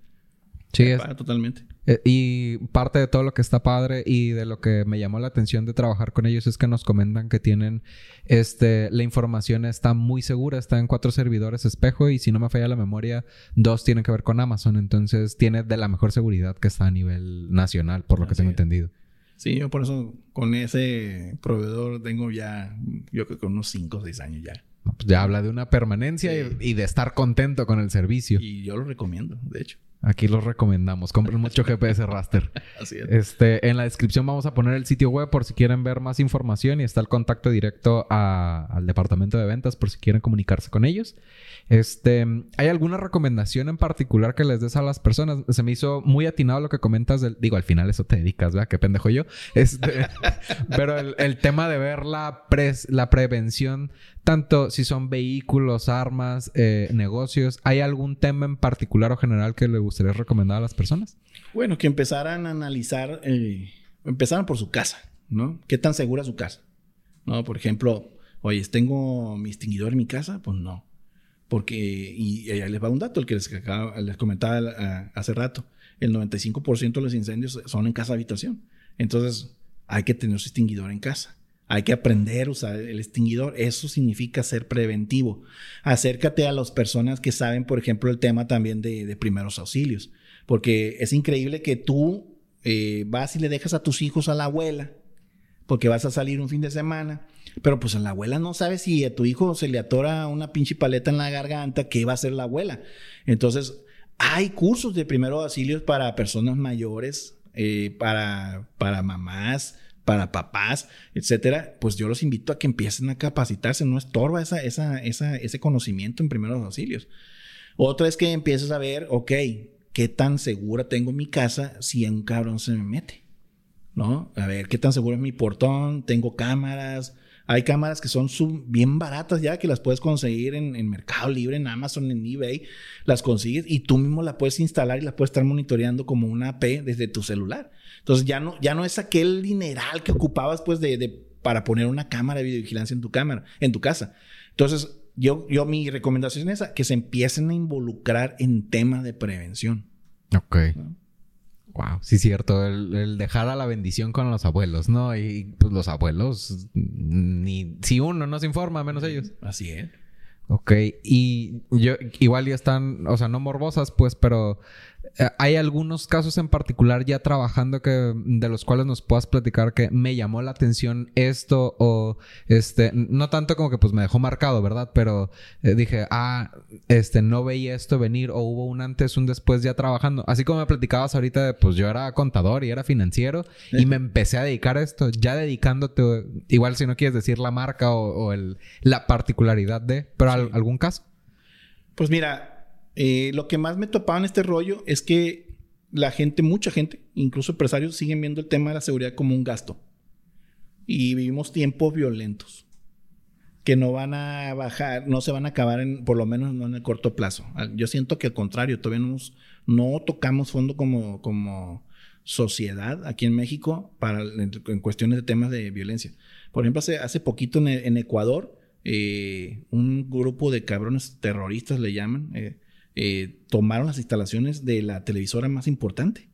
Sí, Me es- totalmente. Eh, y parte de todo lo que está padre y de lo que me llamó la atención de trabajar con ellos es que nos comentan que tienen este la información está muy segura, está en cuatro servidores espejo y si no me falla la memoria, dos tienen que ver con Amazon, entonces tiene de la mejor seguridad que está a nivel nacional, por lo que tengo es. entendido. Sí, yo por eso con ese proveedor tengo ya, yo creo que unos 5 o 6 años ya. Pues ya habla de una permanencia Sí. y, y de estar contento con el servicio. Y yo lo recomiendo, de hecho. Aquí los recomendamos. Compren mucho GPS Raster. Así es. Este, en la descripción vamos a poner el sitio web por si quieren ver más información y está el contacto directo a- al departamento de ventas por si quieren comunicarse con ellos. Este, ¿hay alguna recomendación en particular que les des a las personas? Se me hizo muy atinado lo que comentas del, digo, al final eso te dedicas, ¿verdad? Qué pendejo yo. Este, pero el, el tema de ver la, pres- la prevención, tanto si son vehículos, armas, eh, negocios, ¿hay algún tema en particular o general que le gustaría recomendar a las personas? Bueno, que empezaran a analizar, eh, empezaran por su casa, ¿no? ¿Qué tan segura es su casa? ¿No? Por ejemplo, oye, ¿tengo mi extinguidor en mi casa? Pues no. Porque, y, ahí les va un dato, el que les, acaba- les comentaba ah, hace rato, el 95% de los incendios son en casa habitación. Entonces, hay que tener su extinguidor en casa. Hay que aprender a usar el extinguidor. Eso significa ser preventivo. Acércate a las personas que saben, por ejemplo, el tema también de, primeros auxilios. Porque es increíble que tú eh, vas y le dejas a tus hijos a la abuela, porque vas a salir un fin de semana, pero pues la abuela no sabe si a tu hijo se le atora una pinche paleta en la garganta, ¿qué va a hacer la abuela? Entonces, hay cursos de primeros auxilios para personas mayores, eh, para, para mamás, para papás, etcétera, pues yo los invito a que empiecen a capacitarse, no estorba esa, esa, esa, ese conocimiento en primeros auxilios. Otra es que empieces a ver, ok, ¿qué tan segura tengo mi casa si un cabrón se me mete? ¿No? A ver, ¿qué tan seguro es mi portón? Tengo cámaras. Hay cámaras que son bien baratas ya, que las puedes conseguir en, en Mercado Libre, en Amazon, en eBay. Las consigues y tú mismo la puedes instalar y la puedes estar monitoreando como una AP desde tu celular. Entonces ya no, ya no es aquel dineral que ocupabas pues de, de- para poner una cámara de videovigilancia en tu cámara, en tu casa. Entonces, yo, yo mi recomendación es esa, que se empiecen a involucrar en temas de prevención. Ok. ¿no? Wow, sí, cierto. El, el dejar a la bendición con los abuelos, ¿no? Y pues los abuelos, ni si uno no se informa, menos ellos. Así es. Ok, y yo igual ya están, o sea, no morbosas, pues, pero hay algunos casos en particular ya trabajando que de los cuales nos puedas platicar que me llamó la atención esto o este, no tanto como que pues me dejó marcado, ¿verdad? Pero eh, dije, ah, este, no veía esto venir o hubo un antes, un después ya trabajando. Así como me platicabas ahorita, de, pues yo era contador y era financiero y me empecé a dedicar a esto, ya dedicándote, igual si no quieres decir la marca o, o el, la particularidad de, pero al- algún caso. Pues mira, eh, lo que más me topaba en este rollo es que la gente, mucha gente, incluso empresarios, siguen viendo el tema de la seguridad como un gasto. Y vivimos tiempos violentos que no van a bajar, no se van a acabar, en, por lo menos no en el corto plazo. Yo siento que al contrario, todavía no, no tocamos fondo como, como sociedad aquí en México para, en, cuestiones de temas de violencia. Por ejemplo, hace, hace poquito en, en Ecuador, eh, un grupo de cabrones terroristas le llaman, eh, eh, tomaron las instalaciones de la televisora más importante.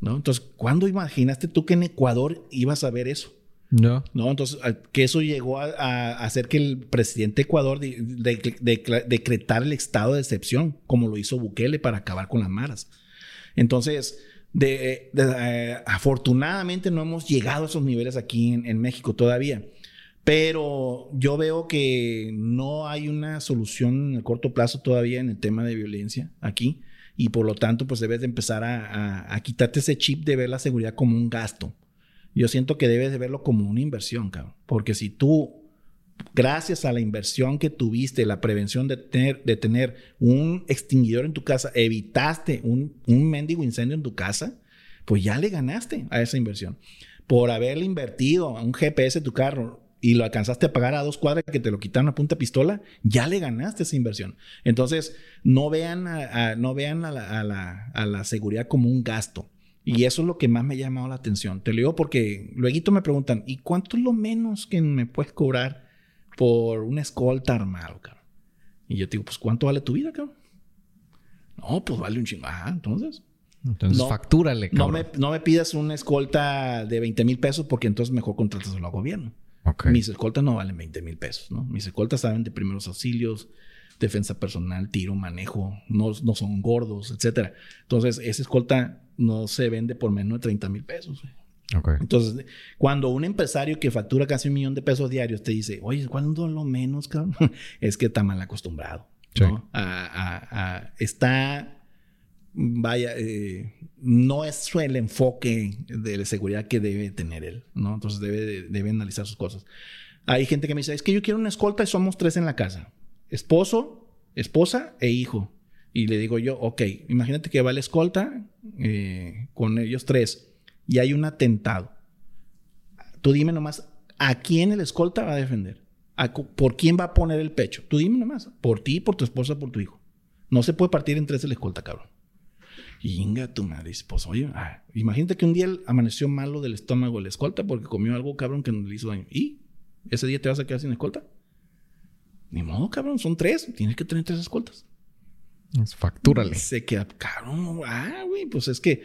¿no? Entonces, ¿cuándo imaginaste tú que en Ecuador ibas a ver eso? No. ¿no? Entonces, que eso llegó a, a hacer que el presidente de Ecuador de- de- de- decretara el estado de excepción, como lo hizo Bukele para acabar con las maras. Entonces, de, de- eh, afortunadamente no hemos llegado a esos niveles aquí en, en México todavía. Pero yo veo que no hay una solución en el corto plazo todavía en el tema de violencia aquí. Y por lo tanto, pues debes de empezar a, a- a quitarte ese chip de ver la seguridad como un gasto. Yo siento que debes de verlo como una inversión, cabrón. Porque si tú, gracias a la inversión que tuviste, la prevención de tener, de tener un extinguidor en tu casa, evitaste un, un mendigo incendio en tu casa, pues ya le ganaste a esa inversión. Por haberle invertido a un GPS en tu carro y lo alcanzaste a pagar a dos cuadras que te lo quitaron a punta pistola, ya le ganaste esa inversión. Entonces, no vean a, a- no vean a la, a la- a la seguridad como un gasto. Y eso es lo que más me ha llamado la atención. Te lo digo porque luego me preguntan, ¿y cuánto es lo menos que me puedes cobrar por una escolta armado, cabrón? Y yo te digo, pues ¿cuánto vale tu vida, cabrón? No, pues vale un chingo. Ah, entonces. Entonces, factúrale, no me, no me pidas una escolta de 20 mil pesos porque entonces mejor contratas al gobierno. Ok. Mis escoltas no valen 20 mil pesos, ¿no? Mis escoltas saben de primeros auxilios, defensa personal, tiro, manejo, no, no son gordos, etcétera. Entonces, esa escolta no se vende por menos de 30 mil pesos. güey. Ok. Entonces, cuando un empresario que factura casi un millón de pesos diarios te dice, oye, ¿cuándo lo menos, cabrón? es que está mal acostumbrado. ¿no? Sí. A- a- a- está, vaya, eh, no es el enfoque de seguridad que debe tener él, ¿no? Entonces debe, de- debe analizar sus cosas. Hay gente que me dice, es que yo quiero una escolta y somos tres en la casa. Esposo, esposa e hijo. Y le digo yo, ok, imagínate que va la escolta eh, con ellos tres y hay un atentado. Tú dime nomás, ¿a quién el escolta va a defender? ¿A ¿Por quién va a poner el pecho? Tú dime nomás, por ti, por tu esposa, por tu hijo. No se puede partir en tres el escolta, cabrón. Y inga tu madre, pues oye, ah, imagínate que un día él amaneció malo del estómago el escolta porque comió algo cabrón que no le hizo daño. ¿Y? ¿Ese día te vas a quedar sin escolta? Ni modo, cabrón, son tres. Tienes que tener tres escoltas. Factúrale. Se queda, cabrón, ah, güey, pues es que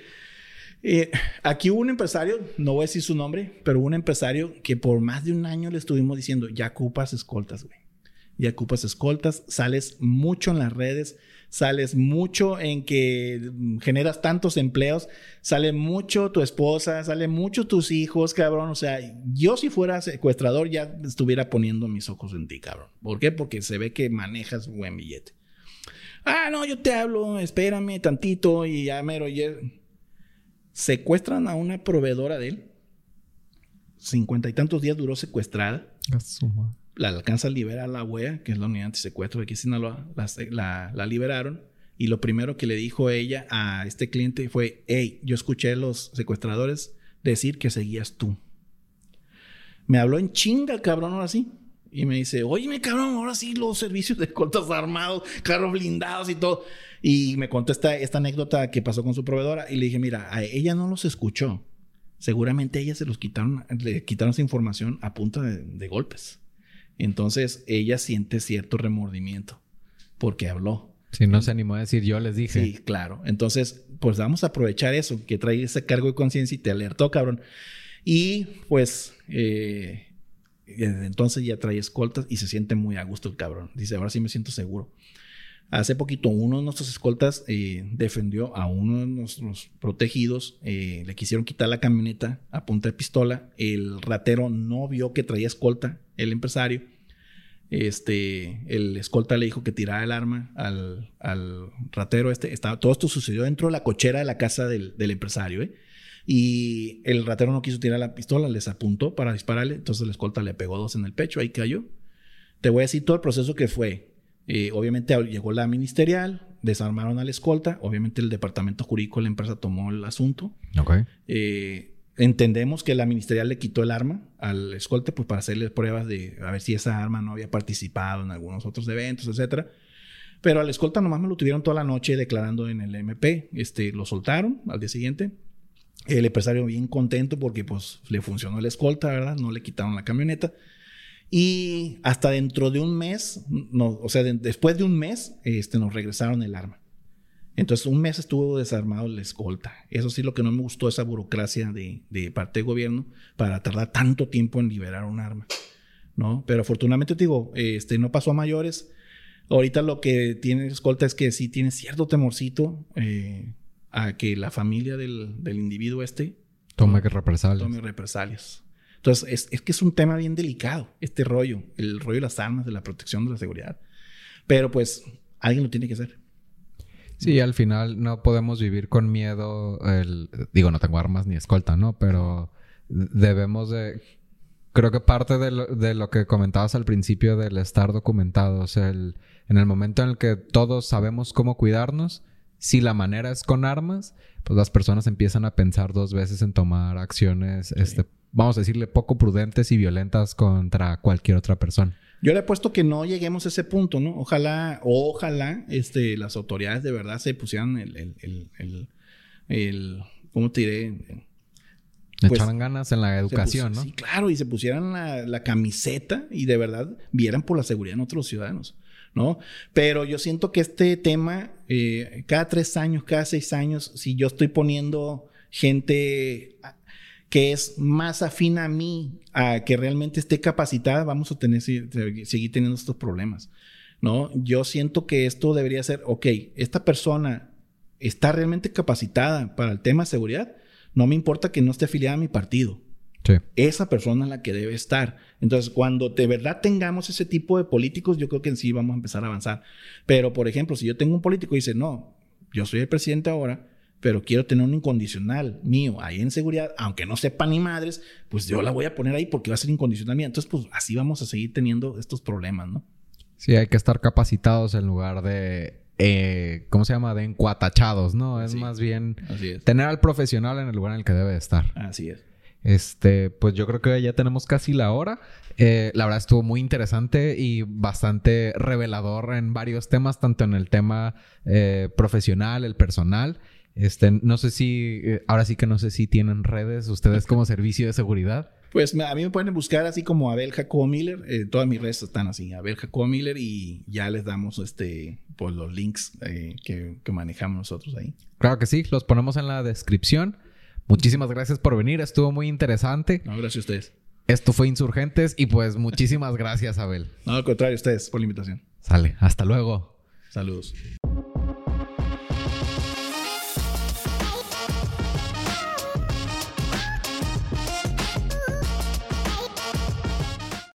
eh, aquí hubo un empresario, no voy a decir su nombre, pero hubo un empresario que por más de un año le estuvimos diciendo, ya ocupas escoltas, güey. Ya ocupas escoltas, sales mucho en las redes, sales mucho en que generas tantos empleos, sale mucho tu esposa, sale mucho tus hijos, cabrón. O sea, yo si fuera secuestrador ya estuviera poniendo mis ojos en ti, cabrón. ¿Por qué? Porque se ve que manejas buen billete. Ah, no, yo te hablo, espérame tantito y ya mero. ya- Secuestran a una proveedora de él. Cincuenta y tantos días duró secuestrada. A su madre. La alcanza a liberar la wea, que es la unidad antisecuestro de aquí en Sinaloa. La, la, liberaron. Y lo primero que le dijo ella a este cliente fue: Hey, yo escuché a los secuestradores decir que seguías tú. Me habló en chinga cabrón ahora sí. Y me dice, oye, cabrón, ahora sí los servicios de escoltas armados, carros blindados y todo. Y me contó esta, anécdota que pasó con su proveedora. Y le dije, mira, a ella no los escuchó. Seguramente a ella se los quitaron, le quitaron esa información a punta de golpes. Entonces ella siente cierto remordimiento porque habló. Si no se animó a decir, yo les dije. Sí, claro. Entonces, pues vamos a aprovechar eso, que trae ese cargo de conciencia y te alertó, cabrón. Y pues, eh, entonces ya trae escoltas y se siente muy a gusto el cabrón. Dice, ahora sí me siento seguro. Hace poquito uno de nuestros escoltas eh, defendió a uno de nuestros protegidos. eh, le quisieron quitar la camioneta a punta de pistola. El ratero no vio que traía escolta, el empresario. Este, el escolta le dijo que tirara el arma al, al ratero este. Estaba, todo esto sucedió dentro de la cochera de la casa del, del empresario, ¿eh? Y el ratero no quiso tirar la pistola, les apuntó para dispararle. Entonces el escolta le pegó dos en el pecho, ahí cayó. Te voy a decir todo el proceso que fue. Eh, obviamente llegó la ministerial, desarmaron al escolta. Obviamente el departamento jurídico de la empresa tomó el asunto. Ok. Eh, entendemos que la ministerial le quitó el arma al escolta pues para hacerle pruebas de a ver si esa arma no había participado en algunos otros eventos, etcétera. Pero al escolta nomás me lo tuvieron toda la noche declarando en el MP. Este, lo soltaron al día siguiente. El empresario bien contento porque pues le funcionó el escolta, ¿verdad? No le quitaron la camioneta. Y hasta dentro de un mes, no, o sea, de- después de un mes, este, nos regresaron el arma. Entonces, un mes estuvo desarmado el escolta. Eso sí, lo que no me gustó, esa burocracia de, de parte del gobierno para tardar tanto tiempo en liberar un arma. ¿No? Pero afortunadamente, te digo, este, no pasó a mayores. Ahorita lo que tiene escolta es que sí tiene cierto temorcito eh, a que la familia del, del individuo este Tome represalias. tome represalias. Entonces, es, es que es un tema bien delicado, este rollo, el rollo de las armas, de la protección de la seguridad. Pero pues, alguien lo tiene que hacer. Sí, al final no podemos vivir con miedo. El, digo, no tengo armas ni escolta, ¿no? Pero debemos de... Creo que parte de lo, de lo que comentabas al principio del estar documentados, el, en el momento en el que todos sabemos cómo cuidarnos, si la manera es con armas, pues las personas empiezan a pensar dos veces en tomar acciones, este, vamos a decirle, poco prudentes y violentas contra cualquier otra persona. Yo le he puesto que no lleguemos a ese punto, ¿no? Ojalá, ojalá, este, las autoridades de verdad se pusieran el, el, el, el, el- ¿cómo te diré? Le Pues, echaran ganas en la educación, ¿no? Sí, claro, y se pusieran la, la camiseta y de verdad vieran por la seguridad de nuestros ciudadanos. ¿no? Pero yo siento que este tema, eh, cada tres años, cada seis años, si yo estoy poniendo gente que es más afín a mí, a que realmente esté capacitada, vamos a tener, seguir teniendo estos problemas, ¿no? Yo siento que esto debería ser, ok, esta persona está realmente capacitada para el tema de seguridad, no me importa que no esté afiliada a mi partido. Esa persona es la que debe estar. Entonces, cuando de verdad tengamos ese tipo de políticos, yo creo que en sí vamos a empezar a avanzar. Pero, por ejemplo, si yo tengo un político y dice, no, yo soy el presidente ahora, pero quiero tener un incondicional mío ahí en seguridad, aunque no sepa ni madres, pues yo la voy a poner ahí porque va a ser incondicional mía. Entonces, pues así vamos a seguir teniendo estos problemas, ¿no? Sí, hay que estar capacitados en lugar de eh, ¿cómo se llama? De encuatachados, ¿no? Es más bien tener al profesional en el lugar en el que debe estar. Así es. Este, pues yo creo que ya tenemos casi la hora. Eh, la verdad estuvo muy interesante y bastante revelador en varios temas, tanto en el tema eh, profesional, el personal. Este, no sé si, eh, ahora sí que no sé si tienen redes ustedes como servicio de seguridad. Pues a mí me pueden buscar así como Abel Jacobo Miller. todas mis redes están así, Abel Jacobo Miller, y ya les damos este, pues, los links que, que manejamos nosotros ahí. Claro que sí, los ponemos en la descripción. Muchísimas gracias por venir, estuvo muy interesante. No, gracias a ustedes. Esto fue Insurgentes y pues muchísimas gracias, Abel. No, al contrario, ustedes por la invitación. Sale, hasta luego. Saludos.